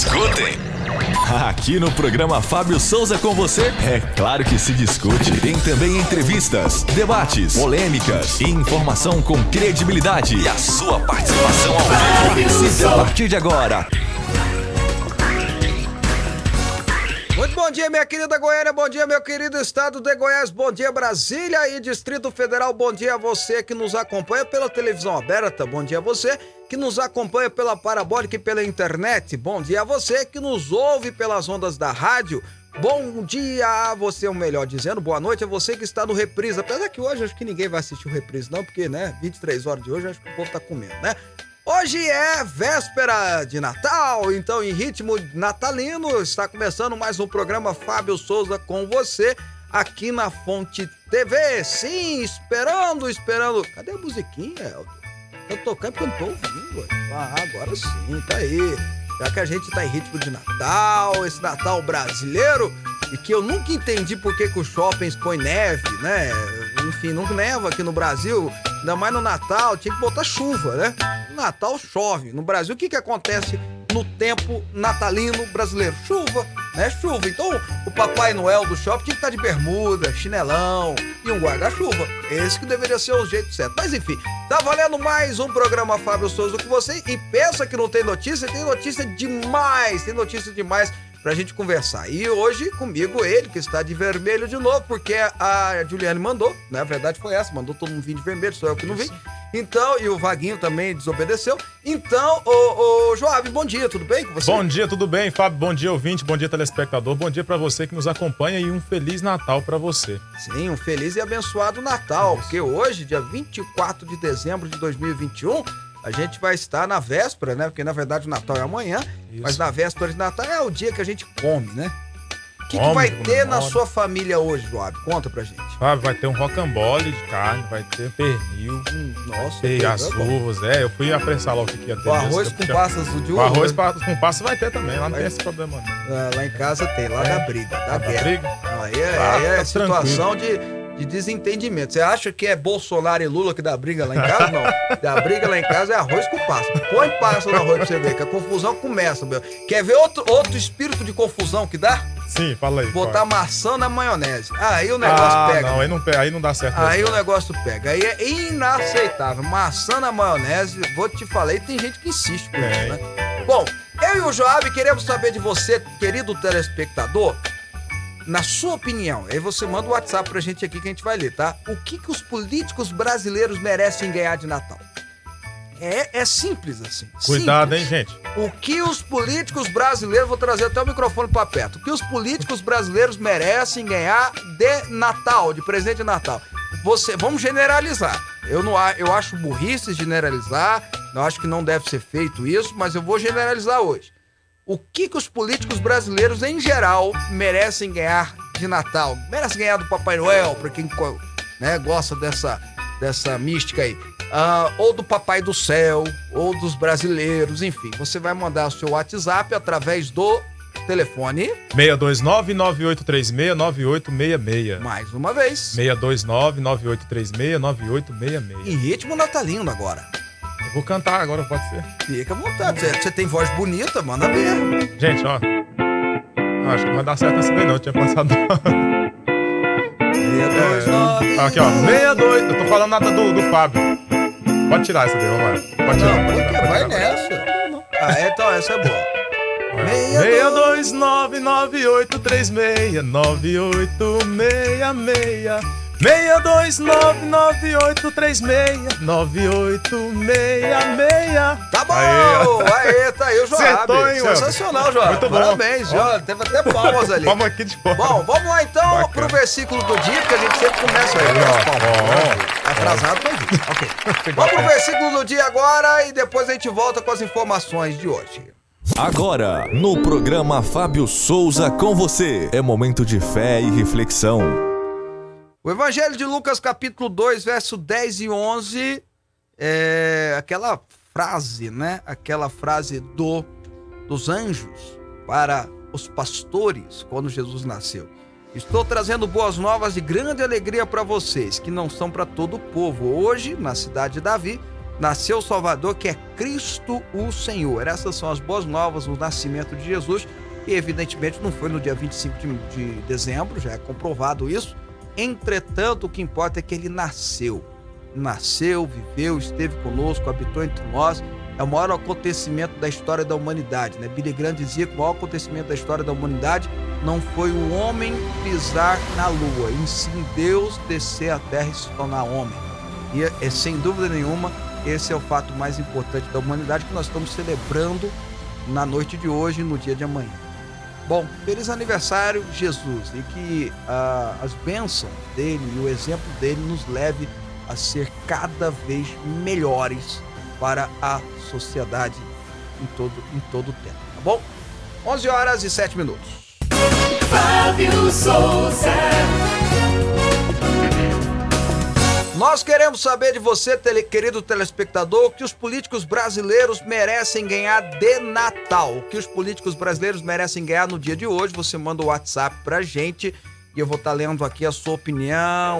discutem? Aqui no programa Fábio Souza com você, é claro que se discute. Tem também entrevistas, debates, polêmicas e informação com credibilidade. E a sua participação ao vivo. A partir de agora. Bom dia, minha querida Goiânia, bom dia, meu querido estado de Goiás, bom dia, Brasília e Distrito Federal, bom dia a você que nos acompanha pela televisão aberta, bom dia a você que nos acompanha pela parabólica e pela internet, bom dia a você que nos ouve pelas ondas da rádio, bom dia a você, ou melhor dizendo, boa noite a você que está no Reprise, apesar que hoje acho que ninguém vai assistir o Reprise não, porque, né, 23 horas de hoje acho que o povo tá comendo, né? Hoje é véspera de Natal, então em ritmo natalino está começando mais um programa Fábio Souza com você aqui na Fonte TV. Sim, esperando, esperando. Cadê a musiquinha, Elton? Tô tocando porque eu não tô ouvindo. Ah, agora sim, tá aí. Já que a gente tá em ritmo de Natal, esse Natal brasileiro, e que eu nunca entendi por que, que os shoppings põem neve, né? Enfim, nunca neva aqui no Brasil, ainda mais no Natal, tinha que botar chuva, né? No Natal chove. No Brasil, o que, que acontece no tempo natalino brasileiro? Chuva, né? Chuva. Então, o Papai Noel do shopping tinha que estar de bermuda, chinelão e um guarda-chuva. Esse que deveria ser o jeito certo. Mas enfim, tá valendo mais um programa Fábio Souza com você e pensa que não tem notícia, tem notícia demais, tem notícia demais pra gente conversar. E hoje comigo ele, que está de vermelho de novo, porque a Juliane mandou, né? A verdade foi essa, mandou todo mundo vir de vermelho, sou eu que não vim. Então, e o Vaguinho também desobedeceu. Então, ô, ô Joab, bom dia, tudo bem com você? Bom dia, tudo bem, Fábio? Bom dia, ouvinte, bom dia, telespectador. Bom dia pra você que nos acompanha e um feliz Natal pra você. Sim, um feliz e abençoado Natal, porque hoje, dia 24 de dezembro de 2021, a gente vai estar na véspera, né? Porque na verdade o Natal é amanhã, Isso. mas na véspera de Natal é o dia que a gente come, né? O que, que vai ter na sua família hoje, Joab? Conta pra gente. Fábio, vai ter um rocambole de carne, vai ter pernil, Hum, nossa, que as bom. uvas, é. Eu fui apressar lá o que ia ter. O arroz com tinha- passas de O uva. arroz né? com passa vai ter também, lá não Vai- tem esse problema não. Ah, lá em casa tem, lá É. da briga, da Tá guerra. briga? Aí é, Ah, aí é situação de, de desentendimento. Você acha que é Bolsonaro e Lula que dá briga lá em casa? Não. Dá briga lá em casa é arroz com passa. Põe passa no arroz pra você ver, que a confusão começa, meu. Quer ver outro, outro espírito de confusão que dá? Sim, fala aí. Botar Fábio. maçã na maionese. Aí o negócio ah, pega. não, aí não, aí não dá certo. Aí mesmo. o negócio pega. Aí é inaceitável. Maçã na maionese, vou te falar, e tem gente que insiste por Tem. isso, né? Bom, eu e o Joab queremos saber de você, querido telespectador, na sua opinião, aí você manda o WhatsApp pra gente aqui que a gente vai ler, tá? O que, que os políticos brasileiros merecem ganhar de Natal? É, é simples assim. Cuidado, simples. hein, gente. O que os políticos brasileiros, vou trazer até o microfone pra perto, o que os políticos brasileiros merecem ganhar de Natal, de presente de Natal? Você, vamos generalizar. Eu não, eu acho burrice generalizar, eu acho que não deve ser feito isso, mas eu vou generalizar hoje. O que, que os políticos brasileiros em geral merecem ganhar de Natal? Merecem ganhar do Papai Noel, pra quem né, gosta dessa, dessa mística aí. Ah, ou do Papai do Céu, ou dos brasileiros, enfim. Você vai mandar o seu WhatsApp através do telefone, 629-9836-9866. mais uma vez, 629-9836-9866. em ritmo natalino agora. Eu vou cantar agora, pode ser? Fica à vontade. Você- Você tem voz bonita, manda ver. Gente, ó. Não, acho que não vai dar certo essa daí não, eu tinha pensado. É, aqui, ó. 62. Eu tô falando nada do, do Fábio. Pode tirar essa daí, vamos lá. Pode tirar. Não, pode tirar, Vai tirar, nessa. Ah, então essa é boa. tirar. 62998369866 62998369866 Tá bom! Aí, Aê, tá aí o Joab. Acertou, hein? Sensacional, Joab. Muito bom. Parabéns, ó. Teve até palmas ali. Vamos aqui de fora. Bom, vamos lá então Bacana. pro versículo do dia, porque a gente sempre começa aí. Né, ó, palmas, ó. né? Atrasado pra vir. Ok. Vamos pro versículo do dia agora e depois a gente volta com as informações de hoje. Agora, no programa Fábio Souza com você, é momento de fé e reflexão. O Evangelho de Lucas, capítulo 2, verso 10 e 11, é aquela frase, né? Aquela frase do dos anjos para os pastores quando Jesus nasceu. Estou trazendo boas novas de grande alegria para vocês, que não são para todo o povo. Hoje, na cidade de Davi, nasceu o Salvador, que é Cristo o Senhor. Essas são as boas novas, o nascimento de Jesus, e evidentemente não foi no dia 25 de, de dezembro, já é comprovado isso. Entretanto, o que importa é que ele nasceu. Nasceu, viveu, esteve conosco, habitou entre nós. É o maior acontecimento da história da humanidade. Né? Billy Graham dizia que o maior acontecimento da história da humanidade não foi o homem pisar na lua, em sim Deus descer à terra e se tornar homem. E é, sem dúvida nenhuma, esse é o fato mais importante da humanidade que nós estamos celebrando na noite de hoje e no dia de amanhã. Bom, feliz aniversário, Jesus, e que ah, as bênçãos dele e o exemplo dele nos leve a ser cada vez melhores para a sociedade em todo, em todo o tempo, tá bom? 11 horas e 7 minutos. Fábio Souza. Nós queremos saber de você, tele, querido telespectador, o que os políticos brasileiros merecem ganhar de Natal. O que os políticos brasileiros merecem ganhar no dia de hoje. Você manda o WhatsApp pra gente e eu vou estar tá lendo aqui a sua opinião,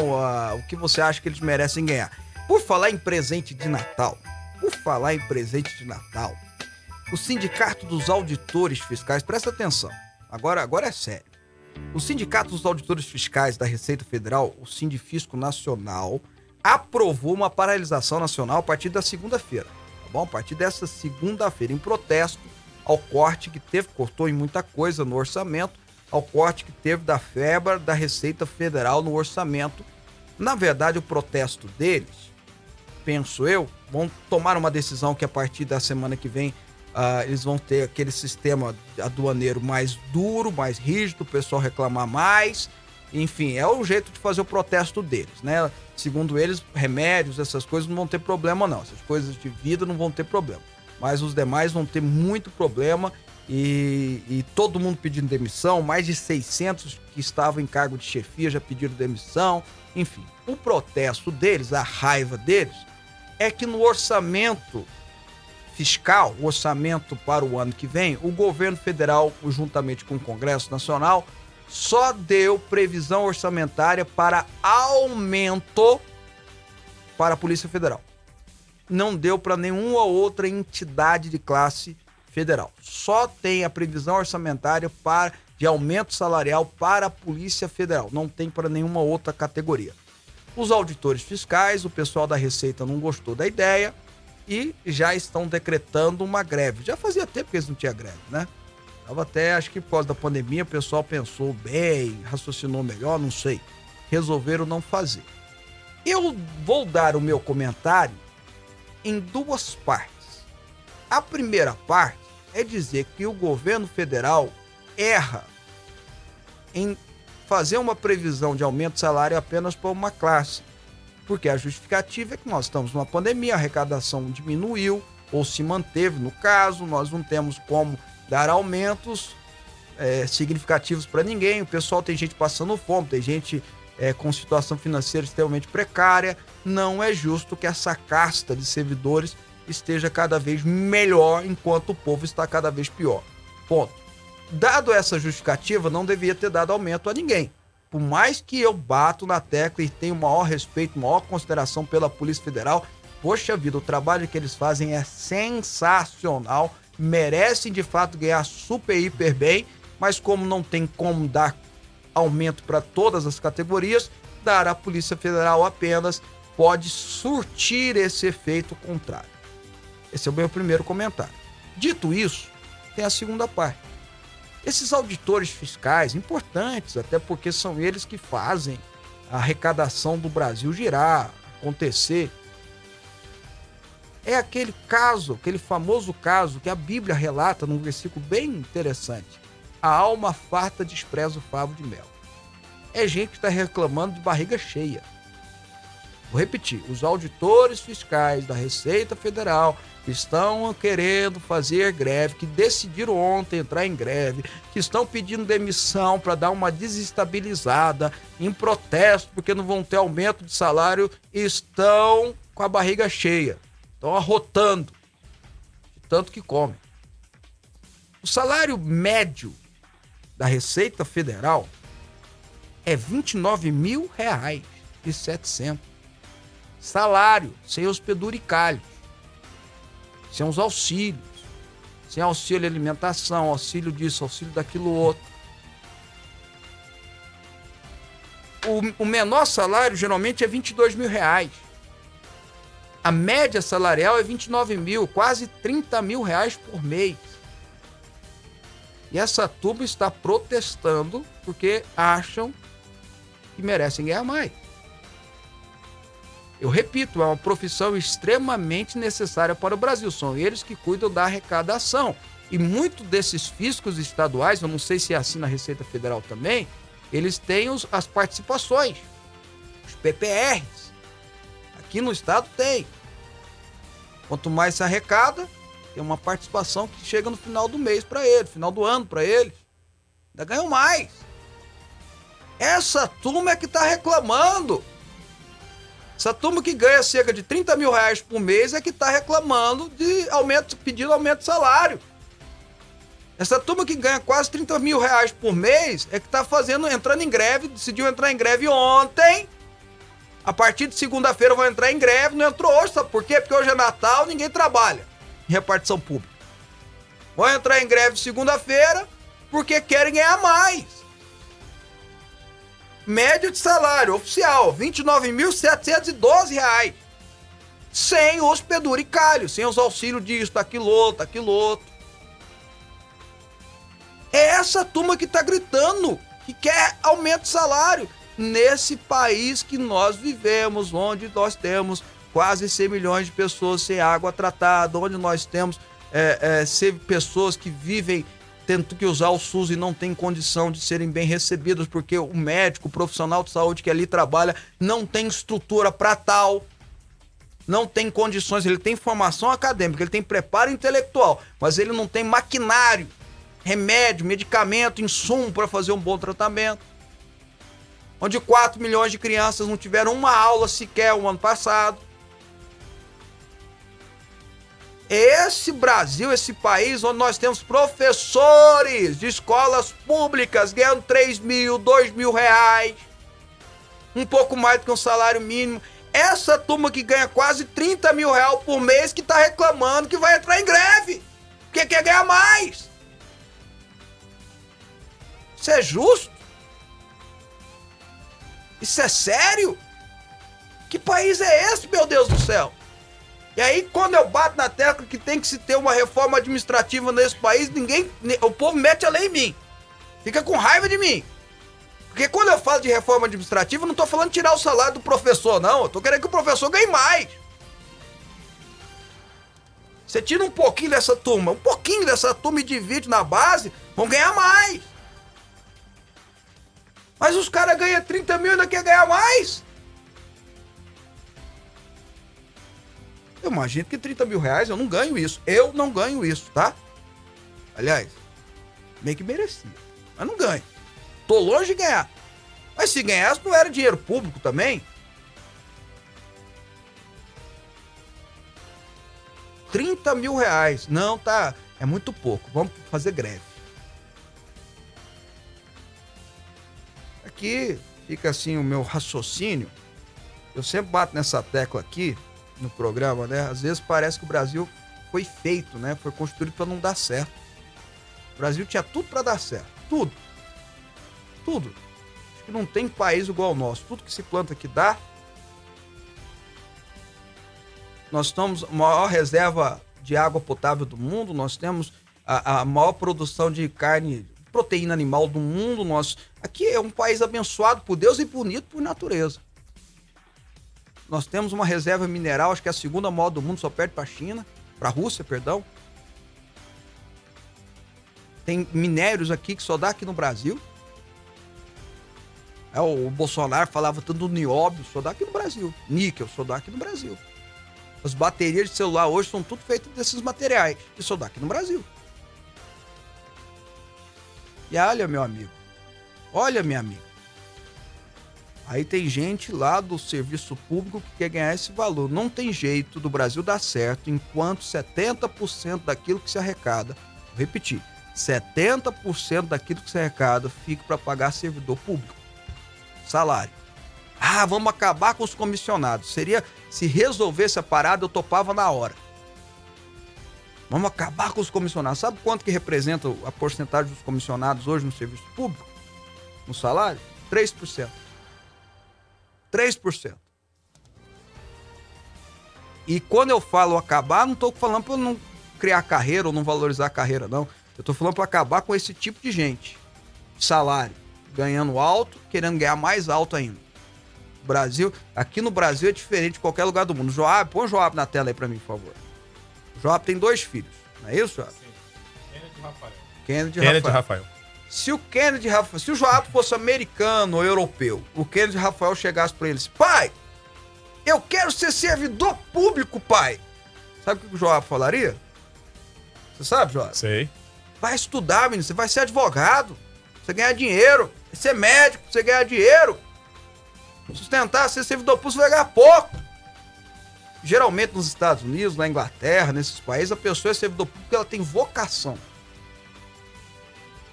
o que você acha que eles merecem ganhar. Por falar em presente de Natal, por falar em presente de Natal, o Sindicato dos Auditores Fiscais, presta atenção, agora, agora é sério. O Sindicato dos Auditores Fiscais da Receita Federal, o Sindifisco Nacional, aprovou uma paralisação nacional a partir da segunda-feira, tá bom? A partir dessa segunda-feira, em protesto ao corte que teve, cortou em muita coisa no orçamento, ao corte que teve da FEBRA, da Receita Federal no orçamento. Na verdade, o protesto deles, penso eu, vão tomar uma decisão que a partir da semana que vem uh, eles vão ter aquele sistema aduaneiro mais duro, mais rígido, o pessoal reclamar mais. Enfim, é o jeito de fazer o protesto deles, né? Segundo eles, remédios, essas coisas não vão ter problema, não. Essas coisas de vida não vão ter problema. Mas os demais vão ter muito problema e, e, todo mundo pedindo demissão. Mais de 600 que estavam em cargo de chefia já pediram demissão. Enfim, o protesto deles, a raiva deles, é que no orçamento fiscal, o orçamento para o ano que vem, o governo federal, juntamente com o Congresso Nacional, só deu previsão orçamentária para aumento para a Polícia Federal. Não deu para nenhuma outra entidade de classe federal. Só tem a previsão orçamentária para de aumento salarial para a Polícia Federal. Não tem para nenhuma outra categoria. Os auditores fiscais, o pessoal da Receita não gostou da ideia e já estão decretando uma greve. Já fazia tempo que eles não tinham greve, né? Tava até, acho que por causa da pandemia, o pessoal pensou bem, raciocinou melhor, não sei. Resolveram não fazer. Eu vou dar o meu comentário em duas partes. A primeira parte é dizer que o governo federal erra em fazer uma previsão de aumento de salário apenas para uma classe. Porque a justificativa é que nós estamos numa pandemia, a arrecadação diminuiu ou se manteve no caso, nós não temos como dar aumentos é, significativos para ninguém. O pessoal tem gente passando fome, tem gente é, com situação financeira extremamente precária. Não é justo que essa casta de servidores esteja cada vez melhor enquanto o povo está cada vez pior. Ponto. Dado essa justificativa, não devia ter dado aumento a ninguém. Por mais que eu bato na tecla e tenho maior respeito, maior consideração pela Polícia Federal, poxa vida, o trabalho que eles fazem é sensacional merecem de fato ganhar super, hiper bem, mas como não tem como dar aumento para todas as categorias, dar à Polícia Federal apenas pode surtir esse efeito contrário. Esse é o meu primeiro comentário. Dito isso, tem a segunda parte. Esses auditores fiscais, importantes, até porque são eles que fazem a arrecadação do Brasil girar, acontecer, é aquele caso, aquele famoso caso que a Bíblia relata num versículo bem interessante. A alma farta despreza o favo de mel. É gente que está reclamando de barriga cheia. Vou repetir: os auditores fiscais da Receita Federal estão querendo fazer greve, que decidiram ontem entrar em greve, que estão pedindo demissão para dar uma desestabilizada em protesto porque não vão ter aumento de salário, estão com a barriga cheia. Estão arrotando de tanto que comem. O salário médio da Receita Federal é 29 mil reais e 700. Salário sem os peduricalhos. sem os auxílios, sem auxílio alimentação, auxílio disso, auxílio daquilo outro. O, o menor salário geralmente é 22 mil reais. A média salarial é 29 mil, quase 30 mil reais por mês. E essa turma está protestando porque acham que merecem ganhar mais. Eu repito, é uma profissão extremamente necessária para o Brasil. São eles que cuidam da arrecadação. E muito desses fiscos estaduais, eu não sei se é assim na Receita Federal também, eles têm os, as participações, os PPRs. Aqui no estado tem. Quanto mais se arrecada, tem uma participação que chega no final do mês para ele, final do ano para ele. Ainda ganham mais. Essa turma é que está reclamando. Essa turma que ganha cerca de 30 mil reais por mês é que está reclamando de aumento, pedindo aumento de salário. Essa turma que ganha quase 30 mil reais por mês é que está fazendo, entrando em greve, decidiu entrar em greve ontem. A partir de segunda-feira vão entrar em greve, não entrou hoje, sabe por quê? Porque hoje é Natal, ninguém trabalha em repartição pública. Vão entrar em greve segunda-feira porque querem ganhar mais média de salário oficial, R$ 29.712. Sem os peduricalhos, sem os auxílios disso, daquilo outro, daquilo outro. É essa turma que está gritando que quer aumento de salário nesse país que nós vivemos, onde nós temos quase 100 milhões de pessoas sem água tratada, onde nós temos é, é, pessoas que vivem tendo que usar o SUS e não tem condição de serem bem recebidos porque o médico, o profissional de saúde que ali trabalha não tem estrutura para tal, não tem condições, ele tem formação acadêmica, ele tem preparo intelectual, mas ele não tem maquinário, remédio, medicamento, insumo para fazer um bom tratamento. Onde 4 milhões de crianças não tiveram uma aula sequer o ano passado esse Brasil, esse país onde nós temos professores de escolas públicas ganhando 3 mil, 2 mil reais, um pouco mais do que um salário mínimo. Essa turma que ganha quase 30 mil reais por mês que está reclamando que vai entrar em greve, porque quer ganhar mais. Isso é justo? Isso é sério? Que país é esse, meu Deus do céu? E aí, quando eu bato na tecla que tem que se ter uma reforma administrativa nesse país, ninguém. O povo mete a lei em mim. Fica com raiva de mim. Porque quando eu falo de reforma administrativa, eu não tô falando tirar o salário do professor, não. Eu tô querendo que o professor ganhe mais. Você tira um pouquinho dessa turma, um pouquinho dessa turma e divide na base, vão ganhar mais. Mas os caras ganham 30 mil e ainda quer ganhar mais? Eu imagino que 30 mil reais eu não ganho isso. Eu não ganho isso, tá? Aliás, meio que merecia. Mas não ganho. Tô longe de ganhar. Mas se ganhasse, não era dinheiro público também? 30 mil reais. Não, tá. É muito pouco. Vamos fazer greve. Aqui fica assim o meu raciocínio. Eu sempre bato nessa tecla aqui no programa, né? Às vezes parece que o Brasil foi feito, né? Foi construído para não dar certo. O Brasil tinha tudo para dar certo, tudo. Tudo. Acho que não tem país igual ao nosso. Tudo que se planta aqui dá. Nós estamos a maior reserva de água potável do mundo, nós temos a, a maior produção de carne, proteína animal do mundo. Nós aqui é um país abençoado por Deus e bonito por natureza. Nós temos uma reserva mineral, acho que é a segunda maior do mundo, só perde para a China, para a Rússia, perdão. Tem minérios aqui que só dá aqui no Brasil. É, o Bolsonaro falava tanto do nióbio, só dá aqui no Brasil. Níquel, só dá aqui no Brasil. As baterias de celular hoje são tudo feitas desses materiais, que só dá aqui no Brasil. E olha, meu amigo, olha, minha amiga, Aí tem gente lá do serviço público que quer ganhar esse valor. Não tem jeito do Brasil dar certo enquanto 70% daquilo que se arrecada, vou repetir, 70% daquilo que se arrecada fica para pagar servidor público. Salário. Ah, vamos acabar com os comissionados. Seria se resolvesse a parada, eu topava na hora. Vamos acabar com os comissionados. Sabe quanto que representa a porcentagem dos comissionados hoje no serviço público? No salário? 3%. 3%. E quando eu falo acabar, não estou falando para não criar carreira ou não valorizar a carreira, não. Eu estou falando para acabar com esse tipo de gente. Salário. Ganhando alto, querendo ganhar mais alto ainda. Brasil, aqui no Brasil é diferente de qualquer lugar do mundo. Joab, põe o Joab na tela aí para mim, por favor. O Joab tem dois filhos, não é isso, Joab? Sim. Kennedy e Rafael. Kennedy, Kennedy Rafael. Rafael. Se o Kennedy Rafael, se o Joab fosse americano ou europeu, o Kennedy Rafael chegasse para eles, pai, eu quero ser servidor público, pai. Sabe o que o Joab falaria? Você sabe, Joab? Sei. Vai estudar, menino, você vai ser advogado, você ganhar dinheiro, vai ser médico, você ganhar dinheiro. Sustentar, ser servidor público, você vai ganhar pouco. Geralmente nos Estados Unidos, na Inglaterra, nesses países, a pessoa é servidor público porque ela tem vocação.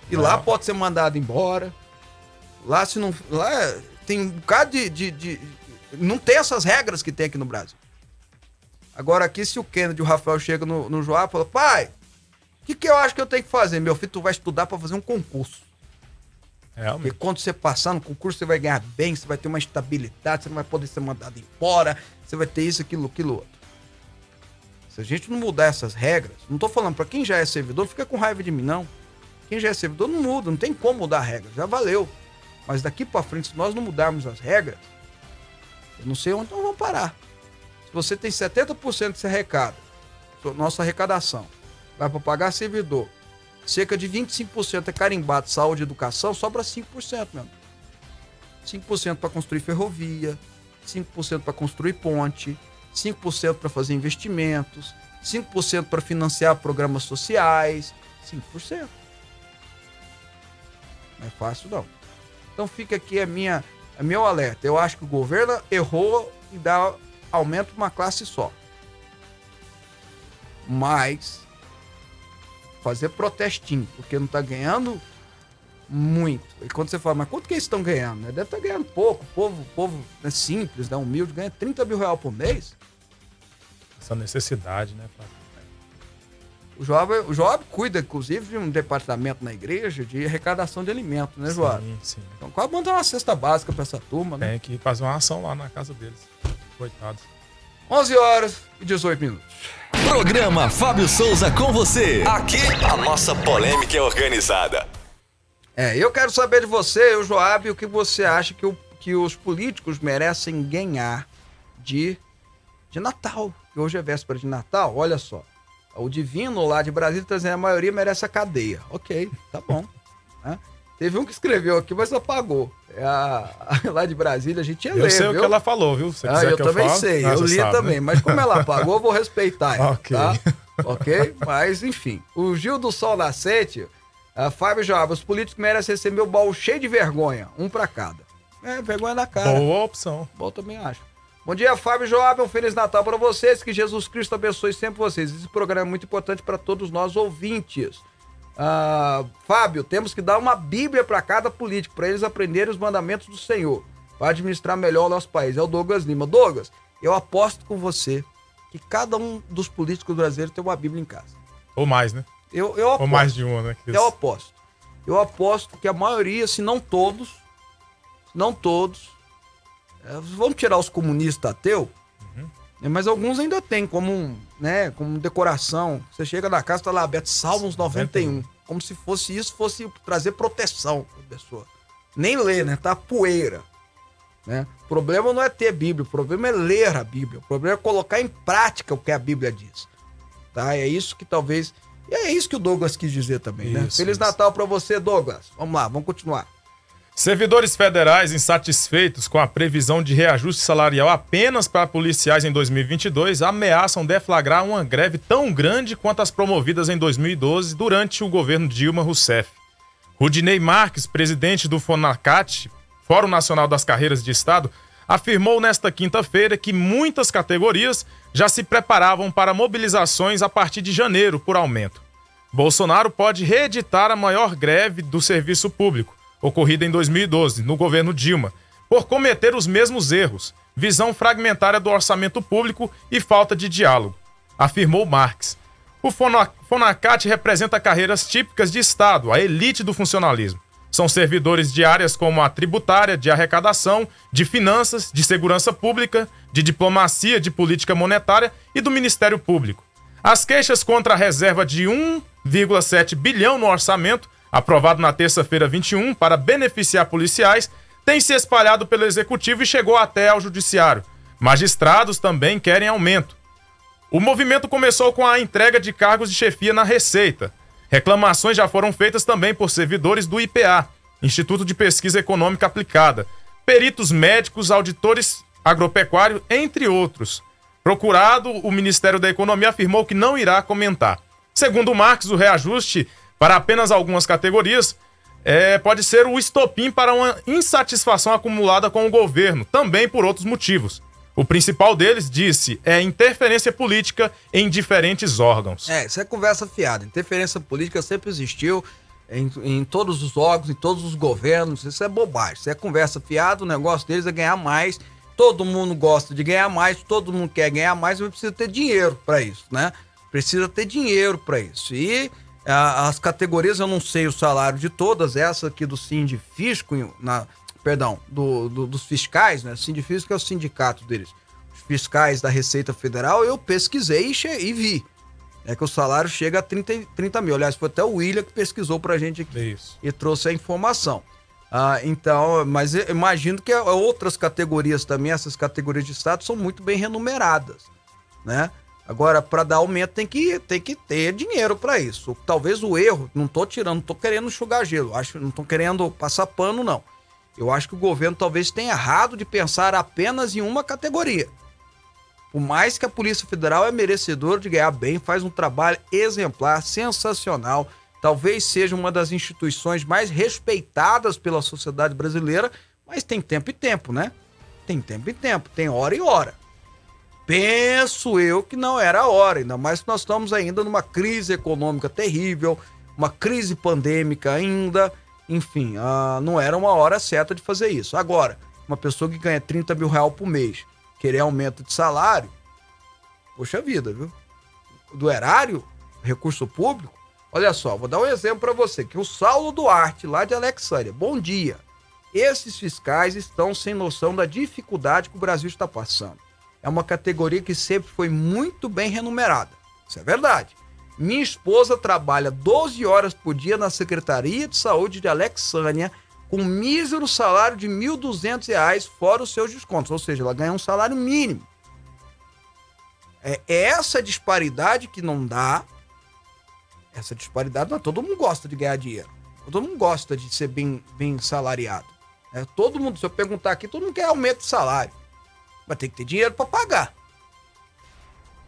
E lá pode ser mandado embora. Lá se não. Lá tem um bocado de, de, de, Não tem essas regras que tem aqui no Brasil. Agora aqui, se o Kennedy e o Rafael chegam no, no Joá e falam, pai, o que, que eu acho que eu tenho que fazer? Meu filho, tu vai estudar para fazer um concurso. Realmente. Porque quando você passar no concurso, você vai ganhar bem, você vai ter uma estabilidade, você não vai poder ser mandado embora, você vai ter isso, aquilo, aquilo outro. Se a gente não mudar essas regras, não tô falando para quem já é servidor, fica com raiva de mim, não. Quem já é servidor não muda, não tem como mudar a regra, já valeu. Mas daqui para frente, se nós não mudarmos as regras, eu não sei onde nós vamos parar. Se você tem 70% que você arrecada, nossa arrecadação, vai para pagar servidor, cerca de 25% é carimbado saúde e educação, sobra 5%, mesmo. 5% para construir ferrovia, 5% para construir ponte, 5% para fazer investimentos, 5% para financiar programas sociais, 5%. Não é fácil, não. Então fica aqui a minha, a meu alerta. Eu acho que o governo errou e dá aumento para uma classe só. Mas fazer protestinho, porque não está ganhando muito. E quando você fala, mas quanto que eles estão ganhando? Né? Deve estar tá ganhando pouco. O povo, povo né, simples, né, humilde, ganha 30 mil reais por mês. Essa necessidade, né, o Joab, o Joab cuida, inclusive, de um departamento na igreja de arrecadação de alimentos, né, Joab? Sim, sim. Então, quase mandar uma cesta básica para essa turma, né? Tem que fazer uma ação lá na casa deles. Coitados. 11 horas e 18 minutos. Programa Fábio Souza com você. Aqui a nossa polêmica é organizada. É, eu quero saber de você, o Joab, o que você acha que, o, que os políticos merecem ganhar de, de Natal. Que hoje é véspera de Natal, olha só. O Divino lá de Brasília está dizendo a maioria merece a cadeia. Ok, tá bom. né? Teve um que escreveu aqui, mas apagou. A, a, lá de Brasília, a gente ia eu ler, Eu sei viu? o que ela falou, viu? Se ah, eu também eu sei, ah, eu li sabe, também. Né? Mas como ela apagou, eu vou respeitar ela, Ok. Tá? Ok? Mas, enfim. O Gil do Sol Nascente, uh, Fábio Java, os políticos merecem receber o baú cheio de vergonha, um para cada. É, vergonha na cara. Boa opção. Bom, também acho. Bom dia, Fábio Joab. Um Feliz Natal para vocês. Que Jesus Cristo abençoe sempre vocês. Esse programa é muito importante para todos nós ouvintes. Uh, Fábio, temos que dar uma Bíblia para cada político, para eles aprenderem os mandamentos do Senhor, para administrar melhor o nosso país. É o Douglas Lima. Douglas, eu aposto com você que cada um dos políticos brasileiros tem uma Bíblia em casa. Ou mais, né? Eu, eu aposto. Ou mais de uma, né? Eu aposto. Eu aposto que a maioria, se não todos, não todos, é, vamos tirar os comunistas ateu, uhum. Né, mas alguns ainda tem como, né, como decoração. Você chega na casa, tá lá aberto Salmos 91, 91. como se fosse isso, fosse trazer proteção para pessoa. Nem ler, né? Tá poeira. Né? O problema não é ter Bíblia, o problema é ler a Bíblia. O problema é colocar em prática o que a Bíblia diz. Tá? É isso que talvez. E é isso que o Douglas quis dizer também, né? isso, né? Feliz isso. Natal para você, Douglas. Vamos lá, vamos continuar. Servidores federais insatisfeitos com a previsão de reajuste salarial apenas para policiais em 2022 ameaçam deflagrar uma greve tão grande quanto as promovidas em 2012 durante o governo Dilma Rousseff. Rudinei Marques, presidente do FONACAT, Fórum Nacional das Carreiras de Estado, afirmou nesta quinta-feira que muitas categorias já se preparavam para mobilizações a partir de janeiro por aumento. Bolsonaro pode reeditar a maior greve do serviço público ocorrida em 2012, no governo Dilma, por cometer os mesmos erros, visão fragmentária do orçamento público e falta de diálogo, afirmou Marx. O Fonacat representa carreiras típicas de Estado, a elite do funcionalismo. São servidores de áreas como a tributária, de arrecadação, de finanças, de segurança pública, de diplomacia, de política monetária e do Ministério Público. As queixas contra a reserva de 1,7 bilhão no orçamento, aprovado na terça-feira 21 para beneficiar policiais, têm se espalhado pelo executivo e chegou até ao judiciário. Magistrados também querem aumento. O movimento começou com a entrega de cargos de chefia na Receita. Reclamações já foram feitas também por servidores do IPA, Instituto de Pesquisa Econômica Aplicada, peritos médicos, auditores agropecuários, entre outros. Procurado, o Ministério da Economia afirmou que não irá comentar. Segundo Marx, o reajuste para apenas algumas categorias é, pode ser o estopim para uma insatisfação acumulada com o governo, também por outros motivos. O principal deles, disse, é interferência política em diferentes órgãos. É, isso é conversa fiada. Interferência política sempre existiu em, em todos os órgãos, em todos os governos. Isso é bobagem. Isso é conversa fiada. O negócio deles é ganhar mais. Todo mundo gosta de ganhar mais, todo mundo quer ganhar mais, mas precisa ter dinheiro para isso, né? Precisa ter dinheiro para isso. E as categorias, eu não sei o salário de todas, essa aqui do Sindifisco, na, perdão, do, do, dos fiscais, né? Sindifisco é o sindicato deles. Os fiscais da Receita Federal, eu pesquisei e, e vi. É que o salário chega a 30, 30 mil. Aliás, foi até o William que pesquisou pra gente aqui Isso. e trouxe a informação. Ah, então, mas imagino que outras categorias também, essas categorias de Estado, são muito bem renumeradas, né? Agora, para dar aumento, tem que, tem que ter dinheiro para isso. Talvez o erro, não tô tirando, não querendo enxugar gelo, acho, não tô querendo passar pano, não. Eu acho que o governo talvez tenha errado de pensar apenas em uma categoria. Por mais que a Polícia Federal é merecedora de ganhar bem, faz um trabalho exemplar, sensacional, talvez seja uma das instituições mais respeitadas pela sociedade brasileira, mas tem tempo e tempo, né? Tem tempo e tempo, tem hora e hora. Penso eu que não era a hora, ainda mais que nós estamos ainda numa crise econômica terrível, uma crise pandêmica ainda. Enfim, uh, não era uma hora certa de fazer isso. Agora, uma pessoa que ganha 30 mil reais por mês, querer aumento de salário, poxa vida, viu? Do erário, recurso público, olha só, vou dar um exemplo para você, que o Saulo Duarte, lá de Alexandria, bom dia. Esses fiscais estão sem noção da dificuldade que o Brasil está passando. É uma categoria que sempre foi muito bem remunerada. Isso é verdade. Minha esposa trabalha 12 horas por dia na Secretaria de Saúde de Alexânia com mísero salário de R$ 1.200, fora os seus descontos. Ou seja, ela ganha um salário mínimo. É essa disparidade que não dá. Essa disparidade, não, todo mundo gosta de ganhar dinheiro. Todo mundo gosta de ser bem, bem salariado. É, todo mundo, se eu perguntar aqui, todo mundo quer aumento de salário. Mas tem que ter dinheiro para pagar.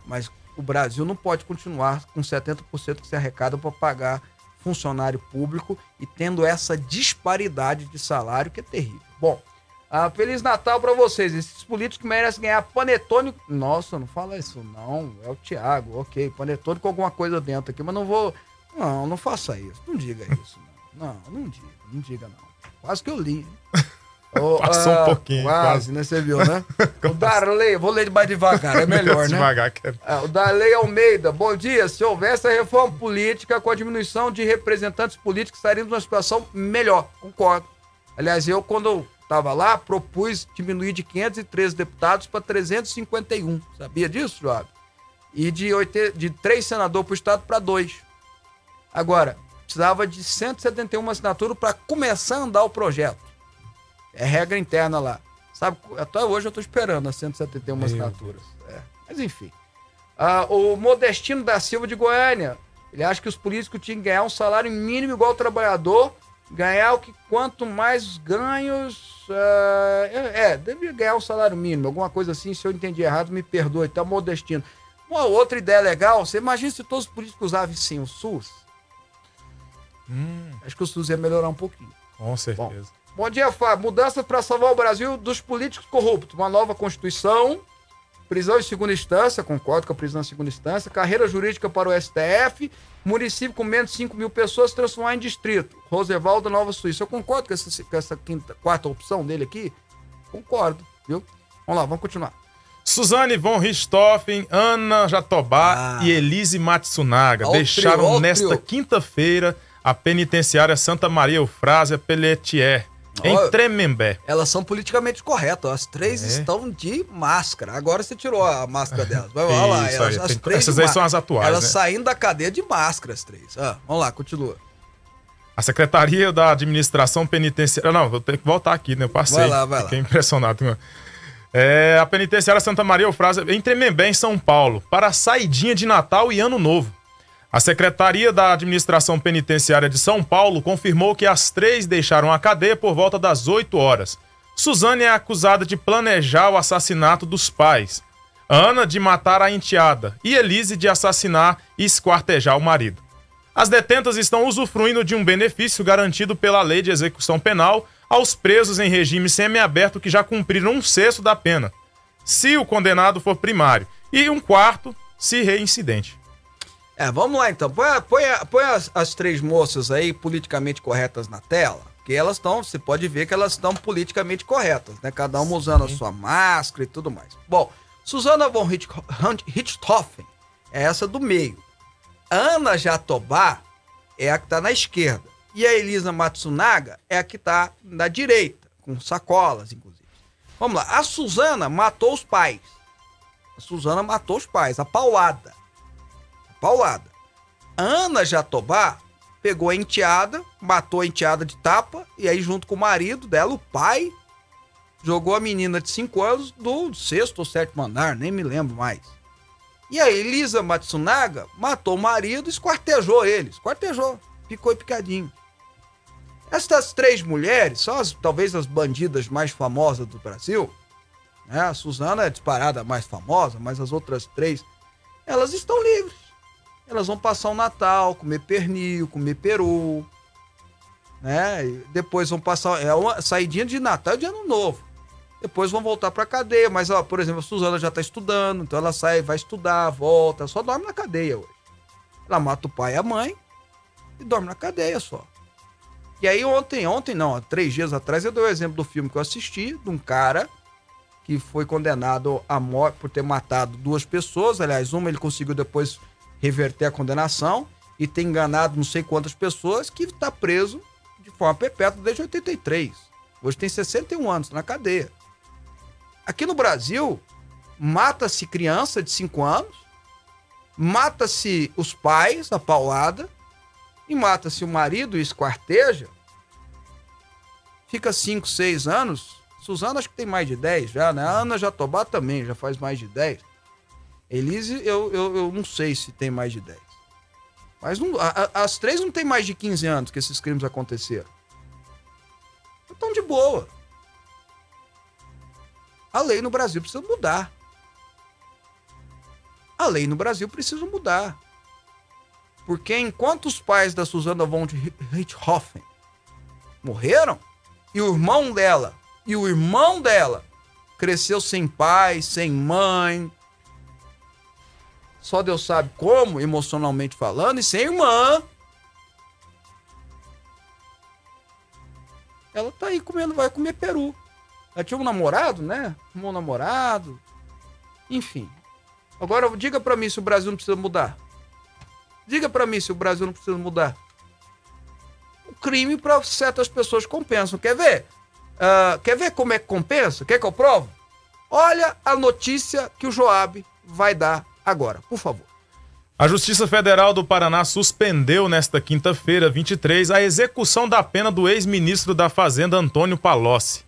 Mas o Brasil não pode continuar com 70% que se arrecada para pagar funcionário público e tendo essa disparidade de salário que é terrível. Bom, ah, Feliz Natal para vocês. Esses políticos merecem ganhar panetone. Nossa, não fala isso não. É o Thiago, ok. Panetone com alguma coisa dentro aqui, mas não vou. Não, não faça isso. Não diga isso. Não, não, não diga. Não diga não. Quase que eu li. Oh, Passou um pouquinho. Quase, quase, né? Você viu, né? o Darley, vou ler mais devagar, é melhor, né? devagar, que é... o Darley Almeida, bom dia. Se houvesse a reforma política com a diminuição de representantes políticos, estaríamos numa situação melhor. Concordo. Aliás, eu, quando estava lá, propus diminuir de 513 deputados para 351. Sabia disso, Joab? E de, 8, de três senadores para o Estado para dois. Agora, precisava de 171 assinaturas para começar a andar o projeto. É regra interna lá. Sabe, até hoje eu tô esperando as 171 Meu assinaturas. É. Mas enfim. Ah, o Modestino da Silva de Goiânia. Ele acha que os políticos tinham que ganhar um salário mínimo igual ao trabalhador. Ganhar o que quanto mais ganhos. Uh, é, devia ganhar um salário mínimo, alguma coisa assim. Se eu entendi errado, me perdoe. Tá Modestino. Uma outra ideia legal, você imagina se todos os políticos usassem sim o SUS? Hum. Acho que o SUS ia melhorar um pouquinho. Com certeza. Bom, Bom dia, Fábio. Mudanças para salvar o Brasil dos políticos corruptos. Uma nova Constituição, prisão em segunda instância, concordo com a prisão em segunda instância, carreira jurídica para o STF, município com menos de 5 mil pessoas transformar em distrito. Rosevaldo, Nova Suíça. Eu concordo com essa, com essa quinta, quarta opção dele aqui? Concordo, viu? Vamos lá, vamos continuar. Suzane von Richthofen, Ana Jatobá Ah. e Elise Matsunaga Ó deixaram ó nesta quinta-feira a penitenciária Santa Maria Eufrásia Pelletier, em Ó. Tremembé. Elas são politicamente corretas. As três É. estão de máscara. Agora você tirou a máscara delas. Vai lá, elas, aí, as tem- três essas aí são as atuais, Elas né? saindo da cadeia de máscara, as três. Ah, vamos lá, continua. A Secretaria da Administração Penitenciária. Não, vou ter que voltar aqui, né? Eu passei. Vai lá, vai lá. Fiquei impressionado. É, a Penitenciária Santa Maria Eufrásia, em Tremembé, em São Paulo, para a saidinha de Natal e Ano Novo. A Secretaria da Administração Penitenciária de São Paulo confirmou que as três deixaram a cadeia por volta das 8 horas. Suzane é acusada de planejar o assassinato dos pais. Ana de matar a enteada e Elise de assassinar e esquartejar o marido. As detentas estão usufruindo de um benefício garantido pela Lei de Execução Penal aos presos em regime semiaberto que já cumpriram um sexto da pena, se o condenado for primário, e um quarto se reincidente. É, vamos lá então. Põe, põe, põe as, as três moças aí politicamente corretas na tela. Que elas estão, você pode ver que elas estão politicamente corretas, né? Cada uma usando a sua máscara e tudo mais. Bom, Susana von Richthofen é essa do meio. Ana Jatobá é a que tá na esquerda. E a Elisa Matsunaga é a que tá na direita, com sacolas, inclusive. Vamos lá. A Suzana matou os pais. A Suzana matou os pais, a paulada. Paulada. Ana Jatobá pegou a enteada, matou a enteada de tapa, e aí, junto com o marido dela, o pai, jogou a menina de 5 anos do sexto ou sétimo andar, nem me lembro mais. E aí, Elisa Matsunaga matou o marido esquartejou ele. Esquartejou. Picou e picadinho. Estas três mulheres são as, talvez as bandidas mais famosas do Brasil. Né? A Suzana é disparada mais famosa, mas as outras três, elas estão livres. Elas vão passar o Natal, comer pernil, comer peru. Né? E depois vão passar. É uma saidinha de Natal e de Ano Novo. Depois vão voltar pra cadeia. Mas, ó, por exemplo, a Suzana já tá estudando, então ela sai, vai estudar, volta, só dorme na cadeia hoje. Ela mata o pai e a mãe e dorme na cadeia só. E aí ontem, ontem não, há três dias atrás, eu dei o exemplo do filme que eu assisti, de um cara que foi condenado à morte por ter matado duas pessoas. Aliás, uma ele conseguiu depois reverter a condenação e ter enganado não sei quantas pessoas, que está preso de forma perpétua desde 83. Hoje tem 61 anos, na cadeia. Aqui no Brasil, mata-se criança de 5 anos, mata-se os pais, a paulada, e mata-se o marido e esquarteja. Fica 5, 6 anos. Suzana acho que tem mais de 10 já, né? A Ana Jatobá também, já faz mais de 10. Elise, eu, eu, eu não sei se tem mais de 10. Mas não- a- a- as três não tem mais de 15 anos que esses crimes aconteceram. Estão de boa. A lei no Brasil precisa mudar. A lei no Brasil precisa mudar. Porque enquanto os pais da Susana von Richthofen morreram, e o irmão dela, e o irmão dela cresceu sem pai, sem mãe, só Deus sabe como, emocionalmente falando, e sem irmã. Ela tá aí comendo, vai comer peru. Ela tinha um namorado, né? Um namorado. Enfim. Agora diga pra mim se o Brasil não precisa mudar. Diga pra mim se o Brasil não precisa mudar. O crime para certas pessoas compensam. Quer ver? Ah, quer ver como é que compensa? Quer que eu provo? Olha a notícia que o Joab vai dar agora, por favor. A Justiça Federal do Paraná suspendeu nesta quinta-feira, 23, a execução da pena do ex-ministro da Fazenda Antônio Palocci,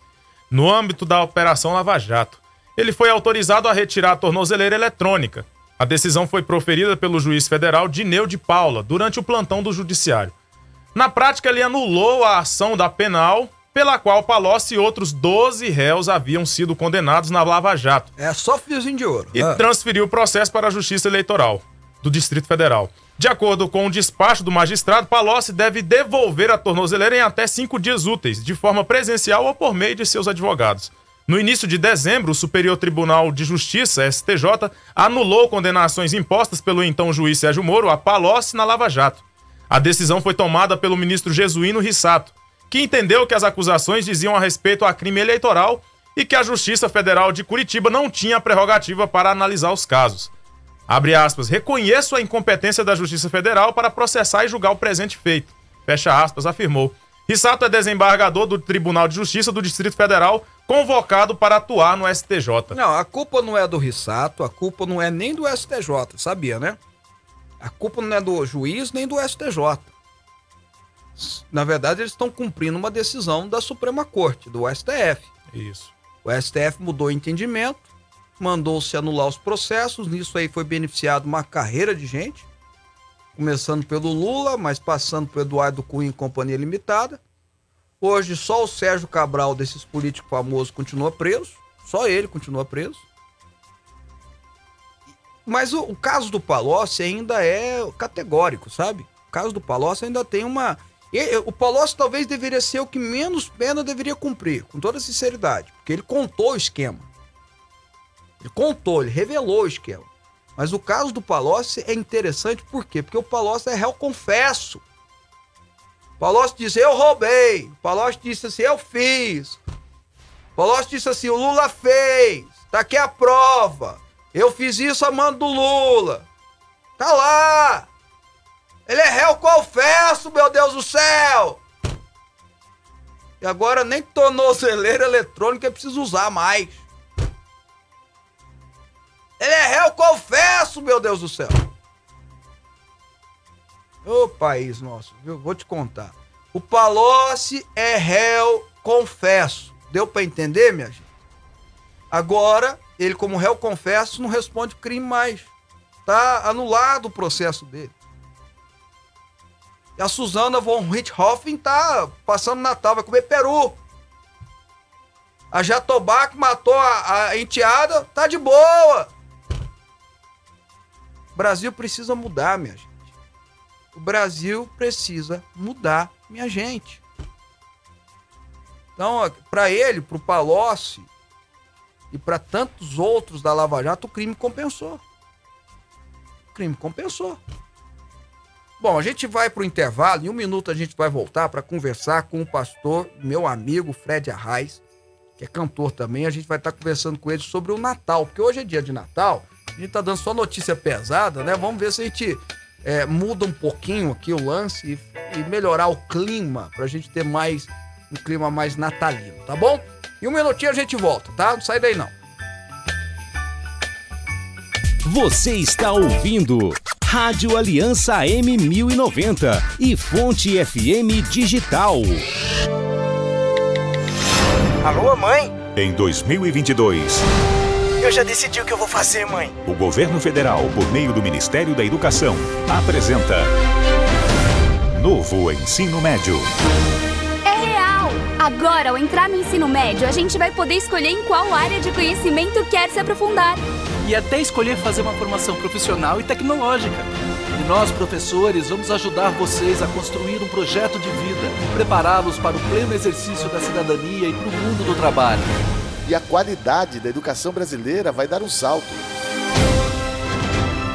no âmbito da Operação Lava Jato. Ele foi autorizado a retirar a tornozeleira eletrônica. A decisão foi proferida pelo juiz federal Dineu de Paula durante o plantão do Judiciário. Na prática, ele anulou a ação da penal pela qual Palocci e outros 12 réus haviam sido condenados na Lava Jato É só fiozinho de ouro. e Ah. transferiu o processo para a Justiça Eleitoral do Distrito Federal. De acordo com o despacho do magistrado, Palocci deve devolver a tornozeleira em até cinco dias úteis, de forma presencial ou por meio de seus advogados. No início de dezembro, o Superior Tribunal de Justiça, STJ, anulou condenações impostas pelo então juiz Sérgio Moro a Palocci na Lava Jato. A decisão foi tomada pelo ministro Jesuíno Rissato, que entendeu que as acusações diziam a respeito a crime eleitoral e que a Justiça Federal de Curitiba não tinha prerrogativa para analisar os casos. Abre aspas, reconheço a incompetência da Justiça Federal para processar e julgar o presente feito. Fecha aspas, afirmou. Rissato é desembargador do Tribunal de Justiça do Distrito Federal, convocado para atuar no STJ. Não, a culpa não é do Rissato, a culpa não é nem do STJ, sabia, né? A culpa não é do juiz nem do STJ. Na verdade, eles estão cumprindo uma decisão da Suprema Corte, do STF. Isso. O STF mudou o entendimento, mandou-se anular os processos, nisso aí foi beneficiado uma carreira de gente, começando pelo Lula, mas passando pelo Eduardo Cunha e Companhia Limitada. Hoje só o Sérgio Cabral, desses políticos famosos, continua preso, só ele continua preso. Mas o, o caso do Palocci ainda é categórico, sabe? O caso do Palocci ainda tem uma o Palocci talvez deveria ser o que menos pena deveria cumprir, com toda sinceridade, porque ele contou o esquema. Ele contou, ele revelou o esquema. Mas o caso do Palocci é interessante por quê? Porque o Palocci é réu confesso. O Palocci disse, eu roubei. O Palocci disse assim, eu fiz. O Palocci disse assim, o Lula fez. Tá aqui a prova. Eu fiz isso a mando do Lula. Tá lá. Ele é réu confesso, meu Deus do céu! E agora nem tornozeleira eletrônica preciso usar mais. Ele é réu confesso, meu Deus do céu! Ô país nosso, viu? Vou te contar. O Palocci é réu confesso. Deu para entender, minha gente? Agora, ele como réu confesso não responde crime mais. Tá anulado o processo dele. A Suzana von Richthofen tá passando Natal, vai comer peru. A Jatobá que matou a, a enteada tá de boa. O Brasil precisa mudar, minha gente. O Brasil precisa mudar, minha gente. Então, para ele, para o Palocci e para tantos outros da Lava Jato, o crime compensou. O crime compensou. Bom, a gente vai para o intervalo. Em um minuto a gente vai voltar para conversar com o pastor, meu amigo Fred Arraes, que é cantor também. A gente vai estar tá conversando com ele sobre o Natal, porque hoje é dia de Natal. A gente está dando só notícia pesada, né? Vamos ver se a gente é, muda um pouquinho aqui o lance e, e melhorar o clima, para a gente ter mais um clima mais natalino, tá bom? Em um minutinho a gente volta, tá? Não sai daí não. Você está ouvindo Rádio Aliança M1090 e Fonte FM Digital. Alô, mãe? Em 2022. Eu já decidi o que eu vou fazer, mãe. O governo federal, por meio do Ministério da Educação, apresenta Novo Ensino Médio. É real! Agora, ao entrar no ensino médio, a gente vai poder escolher em qual área de conhecimento quer se aprofundar e até escolher fazer uma formação profissional e tecnológica. E nós, professores, vamos ajudar vocês a construir um projeto de vida, prepará-los para o pleno exercício da cidadania e para o mundo do trabalho. E a qualidade da educação brasileira vai dar um salto.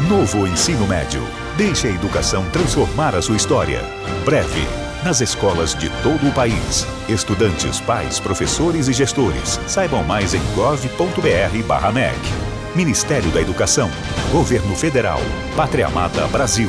Novo ensino médio. Deixe a educação transformar a sua história. Breve, nas escolas de todo o país. Estudantes, pais, professores e gestores. Saibam mais em gov.br/mec. Ministério da Educação, Governo Federal, Pátria Amada Brasil.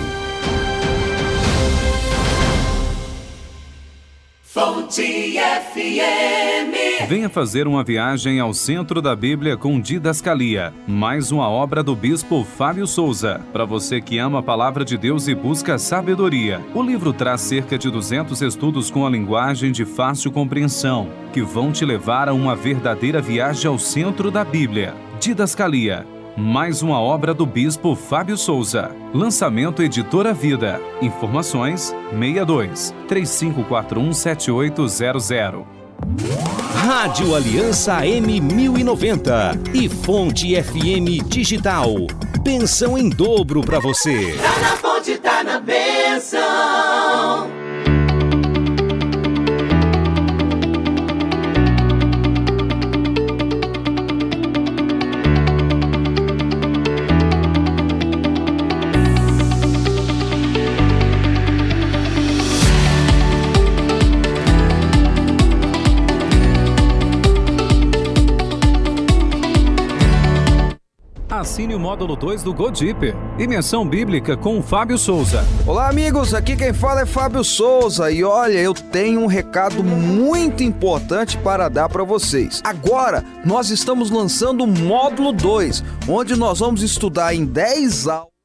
Fonte FM. Venha fazer uma viagem ao centro da Bíblia com Didascalia, mais uma obra do bispo Fábio Souza. Para você que ama a palavra de Deus e busca sabedoria, o livro traz cerca de 200 estudos com a linguagem de fácil compreensão, que vão te levar a uma verdadeira viagem ao centro da Bíblia. Didascalia. Mais uma obra do bispo Fábio Souza. Lançamento Editora Vida. Informações 62 3541 7800. Rádio Aliança M1090 e Fonte FM Digital. Pensão em dobro para você. Tá na fonte, tá na benção. Módulo 2 do Go Deeper. Imersão Bíblica com Fábio Souza. Olá, amigos. Aqui quem fala é Fábio Souza. E olha, eu tenho um recado muito importante para dar para vocês. Agora, nós estamos lançando o módulo 2, onde nós vamos estudar em 10 aulas.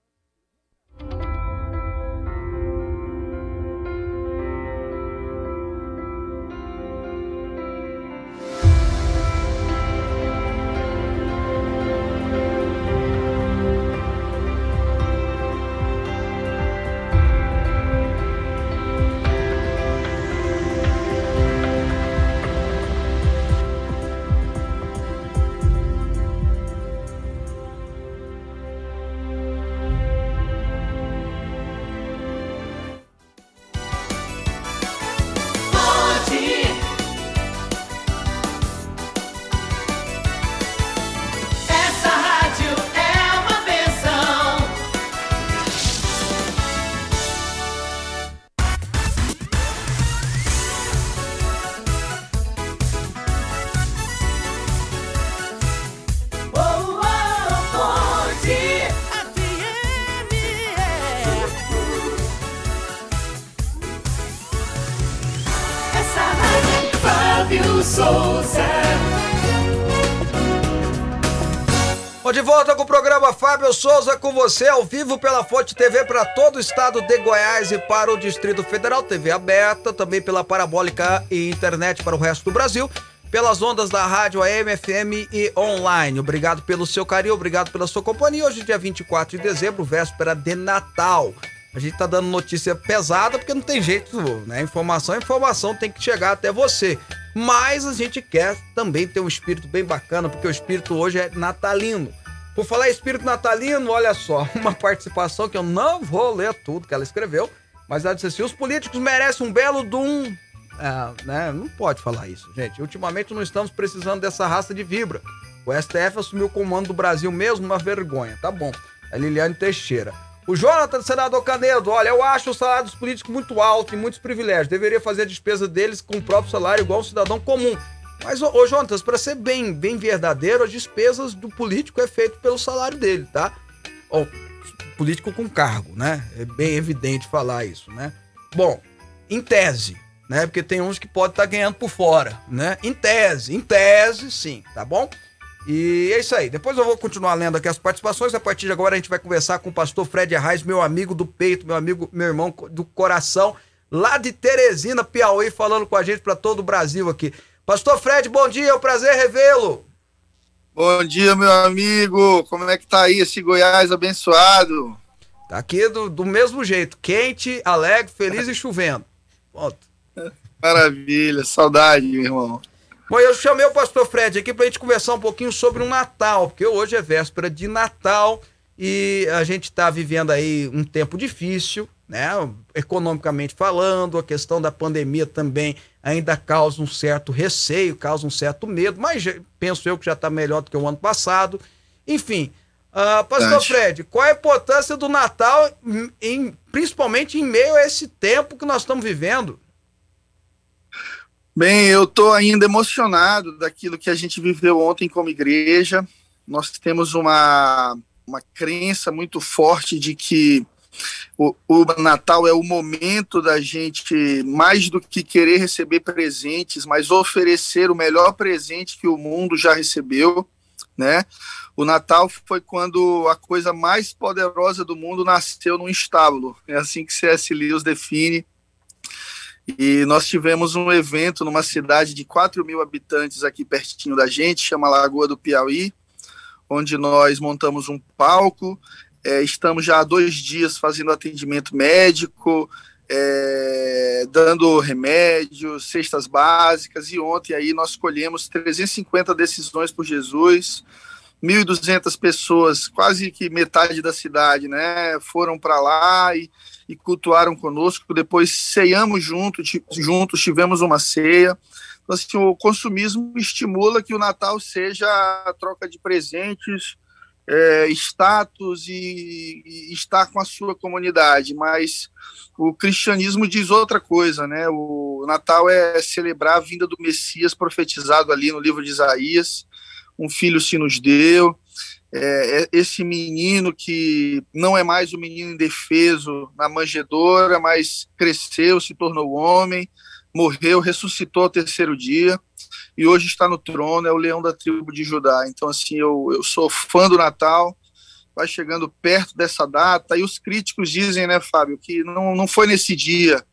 Volta com o programa Fábio Souza com você ao vivo pela Fonte TV para todo o estado de Goiás e para o Distrito Federal, TV aberta, também pela parabólica e internet para o resto do Brasil, pelas ondas da rádio AM, FM e online. Obrigado pelo seu carinho, obrigado pela sua companhia. Hoje, dia 24 de dezembro, véspera de Natal. A gente tá dando notícia pesada porque não tem jeito, né? Informação, informação tem que chegar até você. Mas a gente quer também ter um espírito bem bacana, porque o espírito hoje é natalino. Por falar espírito natalino, olha só, uma participação que eu não vou ler tudo que ela escreveu, mas ela disse assim: os políticos merecem um belo de um. É, né? Não pode falar isso, gente. Ultimamente não estamos precisando dessa raça de vibra. O STF assumiu o comando do Brasil mesmo, uma vergonha. Tá bom. É Liliane Teixeira. O Jonathan, senador Canedo, olha, eu acho o salário dos políticos muito alto e muitos privilégios. Deveria fazer a despesa deles com o próprio salário igual um cidadão comum. Mas, ô, ô para ser bem, bem verdadeiro, as despesas do político é feito pelo salário dele, tá? Ou político com cargo, né? É bem evidente falar isso, né? Bom, em tese, né? Porque tem uns que podem estar ganhando por fora, né? Em tese, em tese, sim, tá bom? E é isso aí. Depois eu vou continuar lendo aqui as participações. A partir de agora a gente vai conversar com o pastor Fred Arraes, meu amigo do peito, meu amigo, meu irmão do coração, lá de Teresina, Piauí, falando com a gente para todo o Brasil aqui. Pastor Fred, bom dia, é um prazer revê-lo. Bom dia, meu amigo. Como é que tá aí esse Goiás abençoado? Tá aqui do, do mesmo jeito, quente, alegre, feliz e chovendo. Ponto. Maravilha, saudade, meu irmão. Bom, eu chamei o pastor Fred aqui pra gente conversar um pouquinho sobre o Natal, porque hoje é véspera de Natal e a gente tá vivendo aí um tempo difícil, né? Economicamente falando, a questão da pandemia também ainda causa um certo receio, causa um certo medo, mas penso eu que já tá melhor do que o ano passado. Enfim, ah, pastor. Fred, qual a importância do Natal, em- principalmente em meio a esse tempo que nós estamos vivendo? Bem, eu estou ainda emocionado daquilo que a gente viveu ontem como igreja. Nós temos uma, uma crença muito forte de que o, o Natal é o momento da gente, mais do que querer receber presentes, mas oferecer o melhor presente que o mundo já recebeu, né? O Natal foi quando a coisa mais poderosa do mundo nasceu num estábulo. É assim que C.S. Lewis define. E nós tivemos um evento numa cidade de 4 mil habitantes aqui pertinho da gente, chama Lagoa do Piauí, onde nós montamos um palco. É, estamos já há dois dias fazendo atendimento médico, é, dando remédios, cestas básicas, e ontem aí nós colhemos 350 decisões por Jesus, 1.200 pessoas, quase que metade da cidade, né, foram para lá e, e cultuaram conosco. Depois ceiamos junto, juntos, tivemos uma ceia. Então, assim, o consumismo estimula que o Natal seja a troca de presentes, é, status e, e estar com a sua comunidade, mas o cristianismo diz outra coisa, né? O Natal é celebrar a vinda do Messias profetizado ali no livro de Isaías. Um filho se nos deu, é, é, esse menino que não é mais o menino indefeso na manjedoura, mas cresceu, se tornou homem, morreu, ressuscitou ao terceiro dia e hoje está no trono, é o leão da tribo de Judá. Então, assim, eu, eu sou fã do Natal, vai chegando perto dessa data, e os críticos dizem, né, Fábio, que não, não foi nesse dia.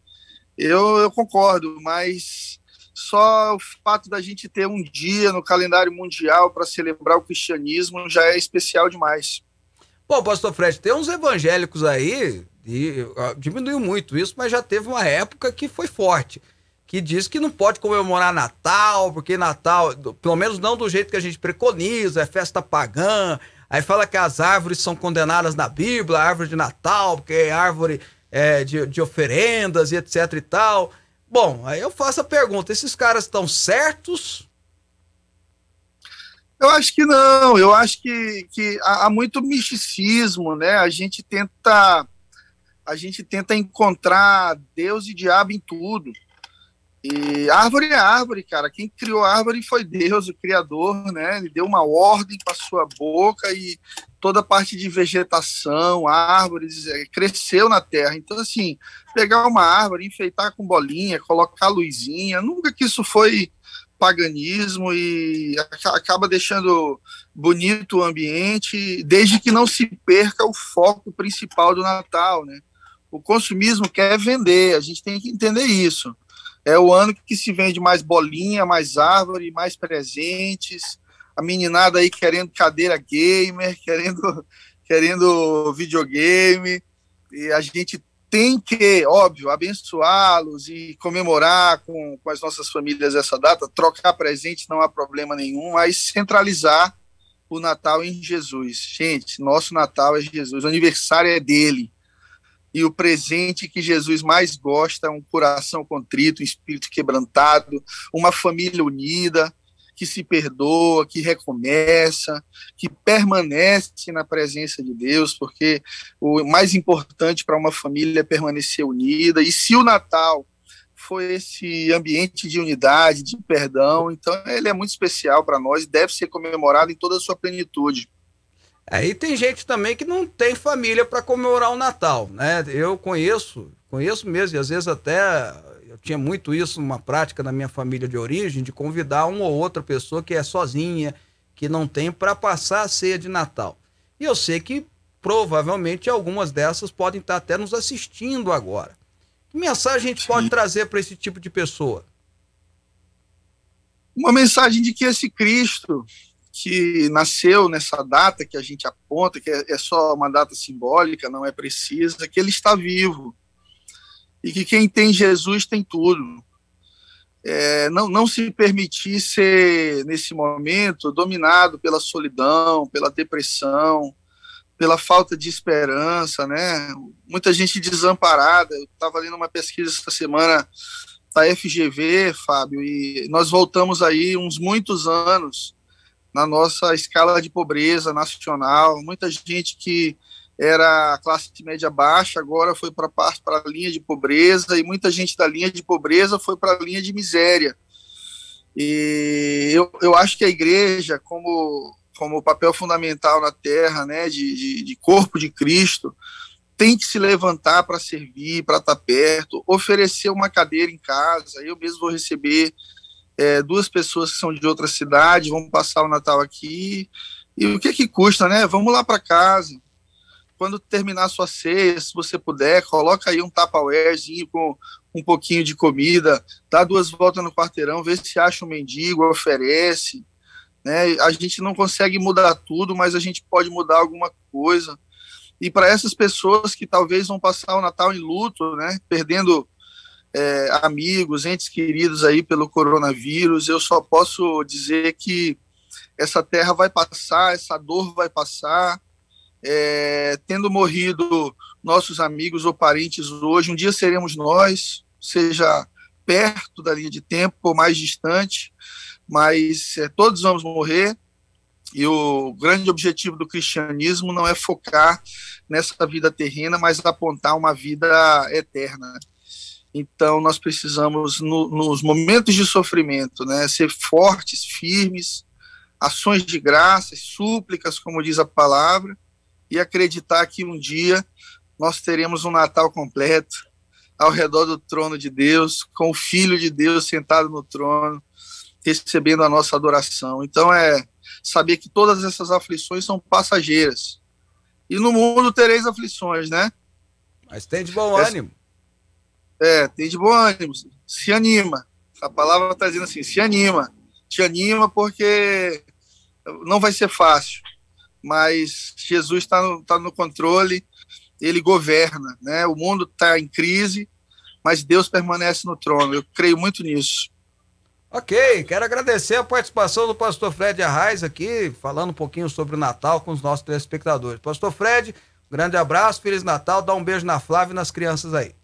Eu, eu concordo, mas só o fato da gente ter um dia no calendário mundial para celebrar o cristianismo já é especial demais. Bom, pastor Fred, tem uns evangélicos aí, e, diminuiu muito isso, mas já teve uma época que foi forte, que diz que não pode comemorar Natal, porque Natal, pelo menos não do jeito que a gente preconiza, é festa pagã, aí fala que as árvores são condenadas na Bíblia, a árvore de Natal, porque é árvore é, de, de oferendas e etc e tal. Bom, aí eu faço a pergunta: esses caras estão certos? Eu acho que não, eu acho que, que há, muito misticismo, né? A gente tenta a gente tenta encontrar Deus e diabo em tudo. E árvore é árvore, cara. Quem criou a árvore foi Deus, o Criador, né? Ele deu uma ordem para sua boca e toda a parte de vegetação, árvores, é, cresceu na terra. Então, assim, pegar uma árvore, enfeitar com bolinha, colocar luzinha, nunca que isso foi paganismo e acaba deixando bonito o ambiente, desde que não se perca o foco principal do Natal, né? O consumismo quer vender, a gente tem que entender isso. É o ano que se vende mais bolinha, mais árvore, mais presentes. A meninada aí querendo cadeira gamer, querendo, querendo videogame. E a gente tem que, óbvio, abençoá-los e comemorar com, com as nossas famílias essa data, trocar presente não há problema nenhum, mas centralizar o Natal em Jesus. Gente, nosso Natal é Jesus, o aniversário é dele. E o presente que Jesus mais gosta é um coração contrito, um espírito quebrantado, uma família unida, que se perdoa, que recomeça, que permanece na presença de Deus, porque o mais importante para uma família é permanecer unida. E se o Natal foi esse ambiente de unidade, de perdão, então ele é muito especial para nós e deve ser comemorado em toda a sua plenitude. Aí tem gente também que não tem família para comemorar o Natal, né? Eu conheço, conheço mesmo, e às vezes até eu tinha muito isso, uma prática na minha família de origem, de convidar uma ou outra pessoa que é sozinha, que não tem para passar a ceia de Natal. E eu sei que provavelmente algumas dessas podem estar até nos assistindo agora. Que mensagem a gente Sim. pode trazer para esse tipo de pessoa? Uma mensagem de que esse Cristo que nasceu nessa data que a gente aponta, que é, é só uma data simbólica, não é precisa, que ele está vivo. E que quem tem Jesus tem tudo. É, não, não se permitir ser, nesse momento, dominado pela solidão, pela depressão, pela falta de esperança, né? Muita gente desamparada. Eu estava lendo uma pesquisa essa semana da FGV, Fábio, e nós voltamos aí uns muitos anos na nossa escala de pobreza nacional. Muita gente que era classe média baixa, agora foi para a linha de pobreza, e muita gente da linha de pobreza foi para a linha de miséria. E eu, eu acho que a igreja, como, como papel fundamental na terra, né, de, de, de corpo de Cristo, tem que se levantar para servir, para estar tá perto, oferecer uma cadeira em casa. Eu mesmo vou receber é, duas pessoas que são de outra cidade, vão passar o Natal aqui. E o que que custa, né? Vamos lá para casa. Quando terminar sua ceia, se você puder, coloca aí um tapawarezinho com um pouquinho de comida, dá duas voltas no quarteirão, vê se acha um mendigo, oferece. Né? A gente não consegue mudar tudo, mas a gente pode mudar alguma coisa. E para essas pessoas que talvez vão passar o Natal em luto, né, perdendo é, amigos, entes queridos aí pelo coronavírus, eu só posso dizer que essa terra vai passar, essa dor vai passar. É, tendo morrido nossos amigos ou parentes hoje, um dia seremos nós, seja perto da linha de tempo ou mais distante, mas é, todos vamos morrer. E o grande objetivo do cristianismo não é focar nessa vida terrena, mas apontar uma vida eterna. Então, nós precisamos, no, nos momentos de sofrimento, né, ser fortes, firmes, ações de graças, súplicas, como diz a palavra, e acreditar que um dia nós teremos um Natal completo ao redor do trono de Deus, com o Filho de Deus sentado no trono, recebendo a nossa adoração. Então é saber que todas essas aflições são passageiras. E no mundo tereis aflições, né? Mas tem de bom ânimo. É, tem de bom ânimo. Se anima. A palavra está dizendo assim: se anima. Te anima porque não vai ser fácil. Mas Jesus está no, tá no controle, ele governa. Né? O mundo está em crise, mas Deus permanece no trono. Eu creio muito nisso. Ok, quero agradecer a participação do pastor Fred Arraes aqui, falando um pouquinho sobre o Natal com os nossos telespectadores. Pastor Fred, um grande abraço, Feliz Natal, dá um beijo na Flávia e nas crianças aí.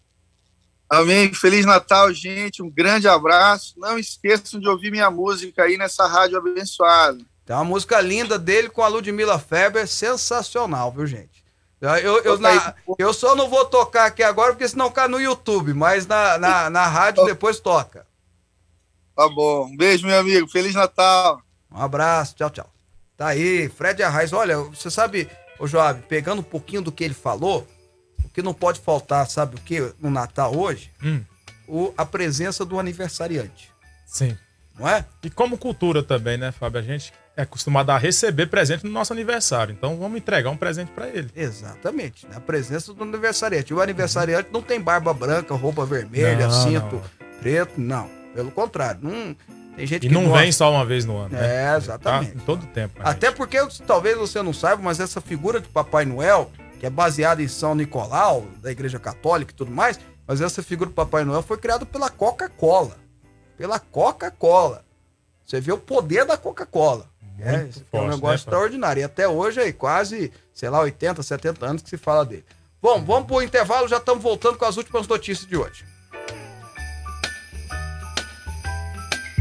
Amém, Feliz Natal, gente, um grande abraço. Não esqueçam de ouvir minha música aí nessa rádio abençoada. Tem uma música linda dele com a Ludmilla Feber, sensacional, viu, gente? Eu, eu, na, eu só não vou tocar aqui agora, porque senão cai no YouTube, mas na, na, na rádio depois toca. Tá bom. Um beijo, meu amigo. Feliz Natal. Um abraço. Tchau, tchau. Tá aí, Fred Arraes. Olha, você sabe, ô Joab, pegando um pouquinho do que ele falou, o que não pode faltar, sabe o que, no Natal hoje? Hum. O, a presença do aniversariante. Sim. Não é? E como cultura também, né, Fábio? A gente é acostumado a receber presente no nosso aniversário. Então vamos entregar um presente para ele. Exatamente. Né? A presença do aniversariante. O aniversariante uhum. não tem barba branca, roupa vermelha, não, cinto não. preto, não. Pelo contrário, não, tem gente e que não gosta. vem só uma vez no ano. Né? É, exatamente. Tá em todo tempo. Até gente. porque talvez você não saiba, mas essa figura de Papai Noel, que é baseada em São Nicolau, da Igreja Católica e tudo mais, mas essa figura do Papai Noel foi criada pela Coca-Cola. Pela Coca-Cola. Você vê o poder da Coca-Cola. É, é um negócio né, extraordinário. E até hoje, aí, quase, sei lá, 80, 70 anos que se fala dele. Bom, vamos pro intervalo, já estamos voltando com as últimas notícias de hoje.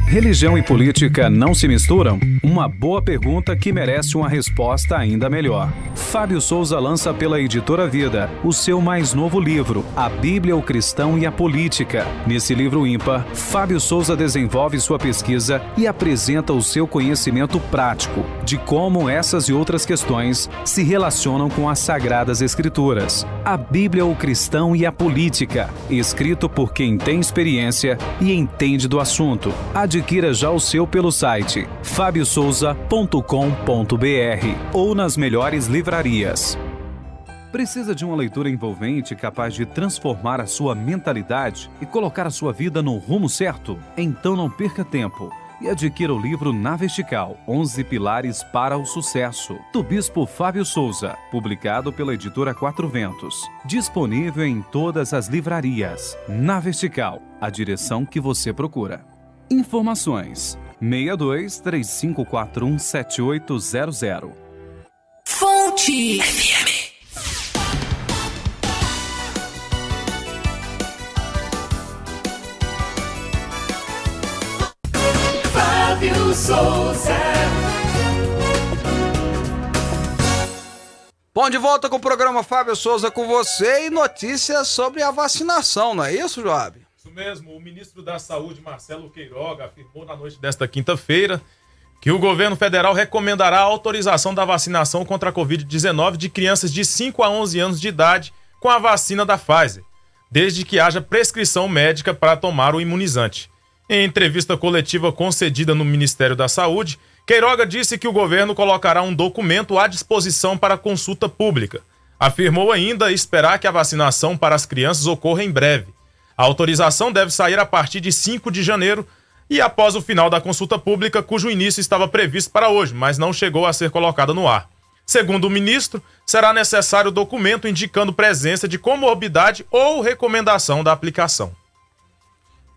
Religião e política não se misturam? Uma boa pergunta que merece uma resposta ainda melhor. Fábio Souza lança pela editora Vida o seu mais novo livro, A Bíblia, o Cristão e a Política. Nesse livro ímpar, Fábio Souza desenvolve sua pesquisa e apresenta o seu conhecimento prático de como essas e outras questões se relacionam com as Sagradas Escrituras. A Bíblia, o Cristão e a Política, escrito por quem tem experiência e entende do assunto. Adquira já o seu pelo site fabiosouza.com.br ou nas melhores livrarias. Precisa de uma leitura envolvente capaz de transformar a sua mentalidade e colocar a sua vida no rumo certo? Então não perca tempo e adquira o livro Na Vertical, 11 Pilares para o Sucesso, do Bispo Fábio Souza, publicado pela editora Quatro Ventos. Disponível em todas as livrarias. Na Vertical, a direção que você procura. Informações: 62 3541 7800. Fonte FM. Fábio Souza. Bom, de volta com o programa Fábio Souza com você e notícias sobre a vacinação, não é isso, Joab? Mesmo, o ministro da Saúde, Marcelo Queiroga, afirmou na noite desta quinta-feira que o governo federal recomendará a autorização da vacinação contra a Covid-19 de crianças de 5 a 11 anos de idade com a vacina da Pfizer, desde que haja prescrição médica para tomar o imunizante. Em entrevista coletiva concedida no Ministério da Saúde, Queiroga disse que o governo colocará um documento à disposição para consulta pública. Afirmou ainda esperar que a vacinação para as crianças ocorra em breve a autorização deve sair a partir de 5 de janeiro e após o final da consulta pública, cujo início estava previsto para hoje, mas não chegou a ser colocada no ar. Segundo o ministro, será necessário documento indicando presença de comorbidade ou recomendação da aplicação.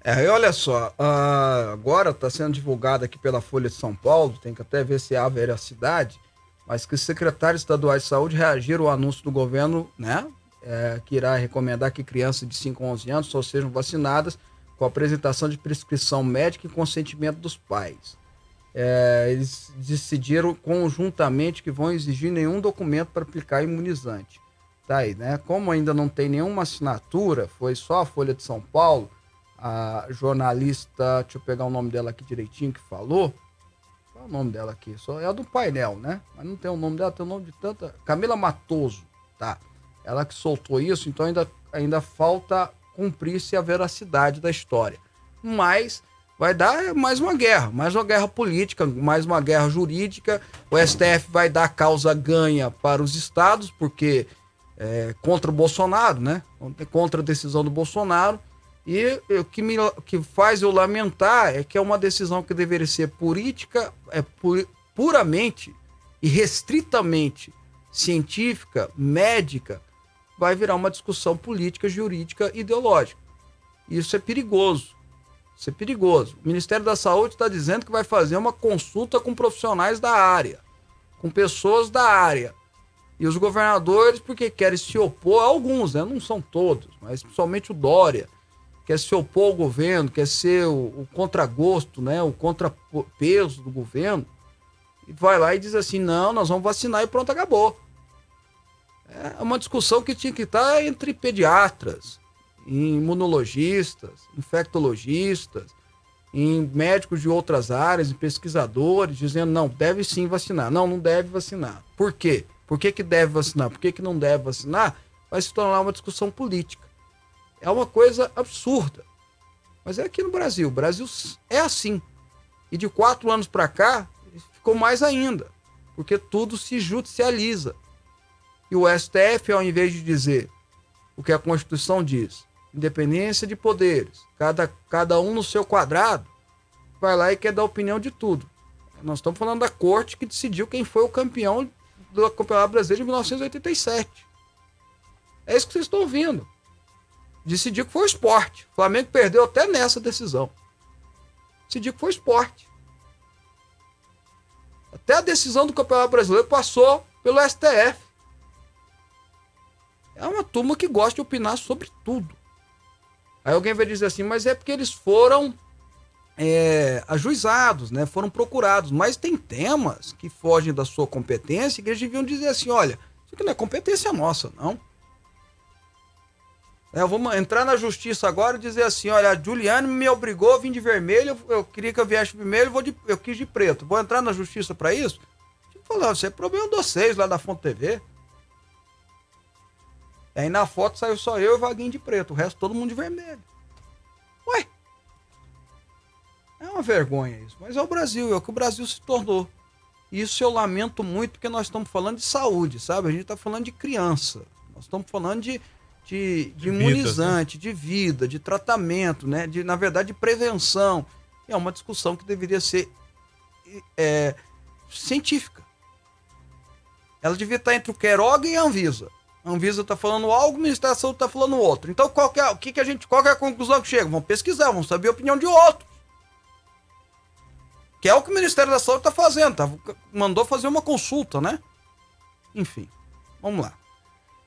É, e olha só, uh, agora está sendo divulgado aqui pela Folha de São Paulo, tem que até ver se há veracidade, mas que os secretários estaduais de saúde reagiram ao anúncio do governo, né, é, que irá recomendar que crianças de 5 a 11 anos só sejam vacinadas com apresentação de prescrição médica e consentimento dos pais. É, eles decidiram conjuntamente que vão exigir nenhum documento para aplicar imunizante. Tá aí, né? Como ainda não tem nenhuma assinatura, foi só a Folha de São Paulo, a jornalista, deixa eu pegar o nome dela aqui direitinho, que falou. o nome dela aqui? Só é a do painel, né? Mas não tem o nome dela, tem o nome de tanta. Camila Matoso, tá? Ela que soltou isso, então ainda, ainda falta cumprir-se a veracidade da história. Mas vai dar mais uma guerra, mais uma guerra política, mais uma guerra jurídica. O STF vai dar causa ganha para os estados, porque é contra o Bolsonaro, né? Contra a decisão do Bolsonaro. E o que, me, que faz eu lamentar é que é uma decisão que deveria ser política, é pu puramente e restritamente científica, médica, vai virar uma discussão política, jurídica, ideológica. Isso é perigoso. Isso é perigoso. O Ministério da Saúde está dizendo que vai fazer uma consulta com profissionais da área, com pessoas da área. E os governadores, porque querem se opor, alguns, né? não são todos, mas principalmente o Dória, quer se opor ao governo, quer ser o, o contragosto, né, o contrapeso do governo, e vai lá e diz assim: não, nós vamos vacinar e pronto, acabou. É uma discussão que tinha que estar entre pediatras, imunologistas, infectologistas, em médicos de outras áreas, em pesquisadores, dizendo: não, deve sim vacinar. Não, não deve vacinar. Por quê? Por que, que deve vacinar? Por que, que não deve vacinar? Vai se tornar uma discussão política. É uma coisa absurda. Mas é aqui no Brasil. O Brasil é assim. E de quatro anos para cá, ficou mais ainda. Porque tudo se judicializa. E o STF, ao invés de dizer o que a Constituição diz, independência de poderes, cada, cada um no seu quadrado, vai lá e quer dar opinião de tudo. Nós estamos falando da corte que decidiu quem foi o campeão do Campeonato Brasileiro de 1987. É isso que vocês estão ouvindo decidiu que foi o esporte. O Flamengo perdeu até nessa decisão. Decidiu que foi o esporte. Até a decisão do Campeonato Brasileiro passou pelo STF. É uma turma que gosta de opinar sobre tudo. Aí alguém vai dizer assim, mas é porque eles foram é, ajuizados, né? Foram procurados. Mas tem temas que fogem da sua competência que eles deviam dizer assim: olha, isso aqui não é competência nossa, não. É, vamos entrar na justiça agora e dizer assim: olha, a Juliane me obrigou a vir de vermelho, eu, queria que eu viesse vermelho, vou de, eu quis de preto. Vou entrar na justiça para isso? Falar, você é problema de vocês lá da Fonte TV. Aí na foto saiu só eu e o Vaguinho de preto, o resto todo mundo de vermelho. Ué? É uma vergonha isso, mas é o Brasil, é o que o Brasil se tornou. Isso eu lamento muito porque nós estamos falando de saúde, sabe? A gente está falando de criança. Nós estamos falando de de, de, imunizante, vida, né? de vida, de tratamento, né? De, na verdade, de prevenção. É uma discussão que deveria ser é, científica. Ela devia estar entre o Queiroga e a Anvisa. A Anvisa está falando algo, o Ministério da Saúde está falando outro. Então, qual é, o que, que a gente, qual é a conclusão que chega? Vamos pesquisar, vamos saber a opinião de outros. Que é o que o Ministério da Saúde está fazendo. Tá? Mandou fazer uma consulta, né? Enfim, vamos lá.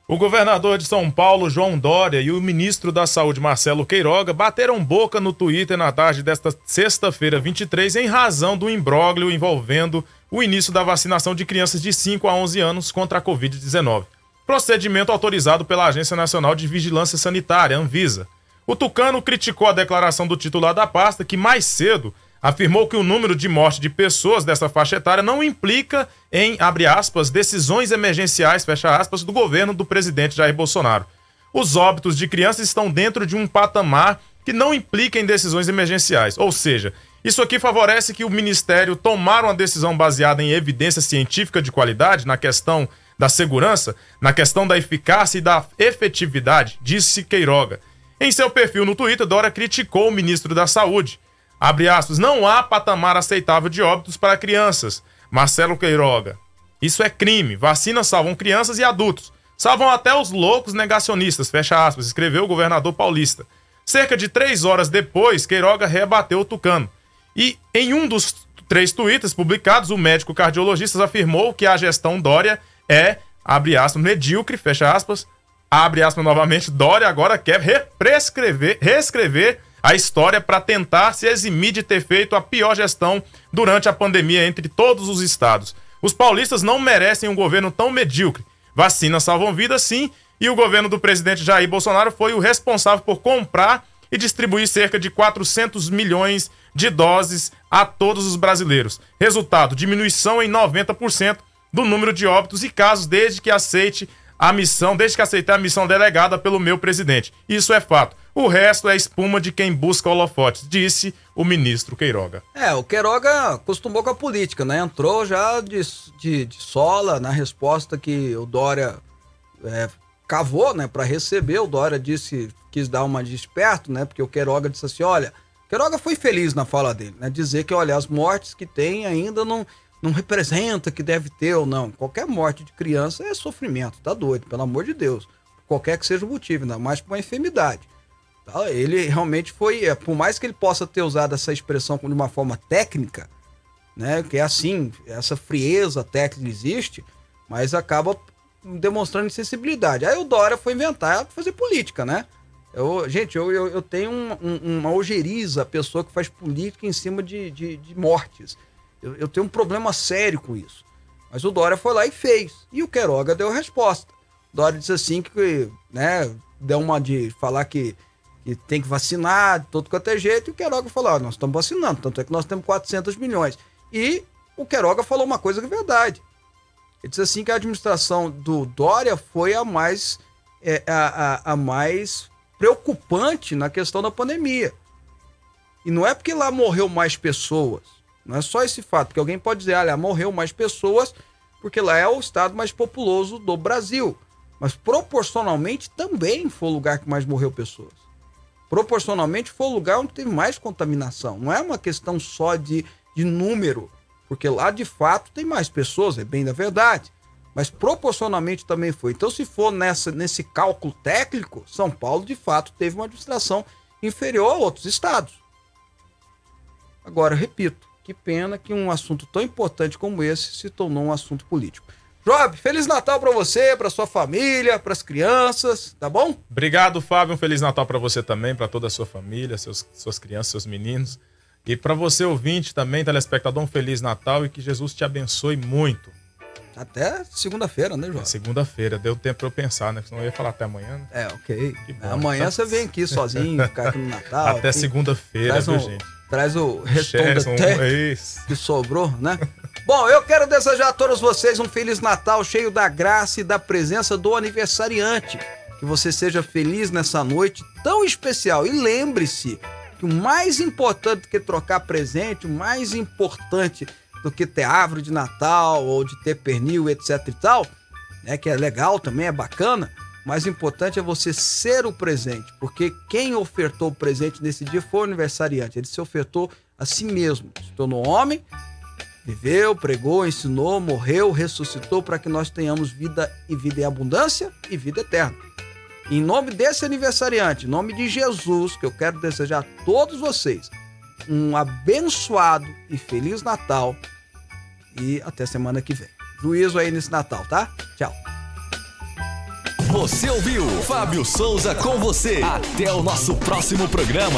O governador de São Paulo, João Dória, e o ministro da Saúde, Marcelo Queiroga, bateram boca no Twitter na tarde desta sexta-feira, 23, em razão do imbróglio envolvendo o início da vacinação de crianças de 5 a 11 anos contra a Covid-19. Procedimento autorizado pela Agência Nacional de Vigilância Sanitária, Anvisa. O Tucano criticou a declaração do titular da pasta, que mais cedo afirmou que o número de mortes de pessoas dessa faixa etária não implica em, abre aspas, decisões emergenciais, fecha aspas, do governo do presidente Jair Bolsonaro. Os óbitos de crianças estão dentro de um patamar que não implica em decisões emergenciais. Ou seja, isso aqui favorece que o Ministério tomar uma decisão baseada em evidência científica de qualidade na questão da segurança, na questão da eficácia e da efetividade, disse Queiroga. Em seu perfil no Twitter, Dora criticou o ministro da Saúde Abre aspas, não há patamar aceitável de óbitos para crianças. Marcelo Queiroga. Isso é crime. Vacinas salvam crianças e adultos. Salvam até os loucos negacionistas, fecha aspas, escreveu o governador paulista. Cerca de três horas depois, Queiroga rebateu o Tucano. E em um dos três tweets publicados, o médico cardiologista afirmou que a gestão Dória é, abre aspas, medíocre, fecha aspas, abre aspas novamente, Dória agora quer reescrever, reescrever a história para tentar se eximir de ter feito a pior gestão durante a pandemia entre todos os estados. Os paulistas não merecem um governo tão medíocre. Vacinas salvam vidas, sim, e o governo do presidente Jair Bolsonaro foi o responsável por comprar e distribuir cerca de 400 milhões de doses a todos os brasileiros. Resultado: diminuição em 90% do número de óbitos e casos desde que aceite a missão, desde que aceitei a missão delegada pelo meu presidente. Isso é fato. O resto é espuma de quem busca holofotes, disse o ministro Queiroga. É, o Queiroga acostumou com a política, né? Entrou já de, de, de sola na resposta que o Dória é, cavou, né, para receber. O Dória disse, quis dar uma de esperto, né? Porque o Queiroga disse assim: olha, Queiroga foi feliz na fala dele, né? Dizer que, olha, as mortes que tem ainda não, não representa que deve ter ou não. Qualquer morte de criança é sofrimento, tá doido, pelo amor de Deus. Qualquer que seja o motivo, ainda mais por uma enfermidade. Tá? Ele realmente foi, é, por mais que ele possa ter usado essa expressão de uma forma técnica, né? Que é assim, essa frieza técnica existe, mas acaba demonstrando insensibilidade. Aí o Dória foi inventar fazer política, né? Eu, gente, eu, eu, eu tenho um, um, uma ojeriza, pessoa que faz política em cima de, de, de mortes. Eu, eu, tenho um problema sério com isso. Mas o Dória foi lá e fez. E o Queiroga deu a resposta. O Dória disse assim que, né, deu uma de falar que, que tem que vacinar de todo quanto é jeito. E o Queiroga falou: ah, nós estamos vacinando, tanto é que nós temos 400 milhões. E o Queiroga falou uma coisa que é verdade. Ele disse assim que a administração do Dória foi a mais, é, a, a, a mais preocupante na questão da pandemia. E não é porque lá morreu mais pessoas. Não é só esse fato, porque alguém pode dizer, olha, morreu mais pessoas porque lá é o estado mais populoso do Brasil. Mas proporcionalmente também foi o lugar que mais morreu pessoas. Proporcionalmente foi o lugar onde teve mais contaminação. Não é uma questão só de, de número. Porque lá de fato tem mais pessoas, é bem da verdade. Mas proporcionalmente também foi. Então, se for nessa, nesse cálculo técnico, São Paulo de fato teve uma administração inferior a outros estados. Agora, repito, que pena que um assunto tão importante como esse se tornou um assunto político. Job, Feliz Natal para você, para sua família, para as crianças, tá bom? Obrigado, Fábio. Um Feliz Natal para você também, para toda a sua família, seus, suas crianças, seus meninos. E para você ouvinte também, telespectador, um Feliz Natal e que Jesus te abençoe muito. Até segunda-feira, né, João? É segunda-feira, deu tempo pra eu pensar, né? Senão eu ia falar até amanhã. Né? É, ok. Bom, Amanhã então... você vem aqui sozinho, ficar aqui no Natal. Até segunda-feira, viu, um, gente? Traz o resto um, que sobrou, né? Bom, eu quero desejar a todos vocês um Feliz Natal cheio da graça e da presença do aniversariante. Que você seja feliz nessa noite tão especial. E lembre-se que o mais importante do que trocar presente, o mais importante do que ter árvore de Natal ou de ter pernil, etc e tal, né, que é legal também, é bacana, mais importante é você ser o presente, porque quem ofertou o presente nesse dia foi o aniversariante, ele se ofertou a si mesmo, se tornou homem, viveu, pregou, ensinou, morreu, ressuscitou para que nós tenhamos vida e vida em abundância e vida eterna. Em nome desse aniversariante, em nome de Jesus, que eu quero desejar a todos vocês um abençoado e feliz Natal e até semana que vem. Juízo aí nesse Natal, tá? Tchau. Você ouviu Fábio Souza com você. Até o nosso próximo programa.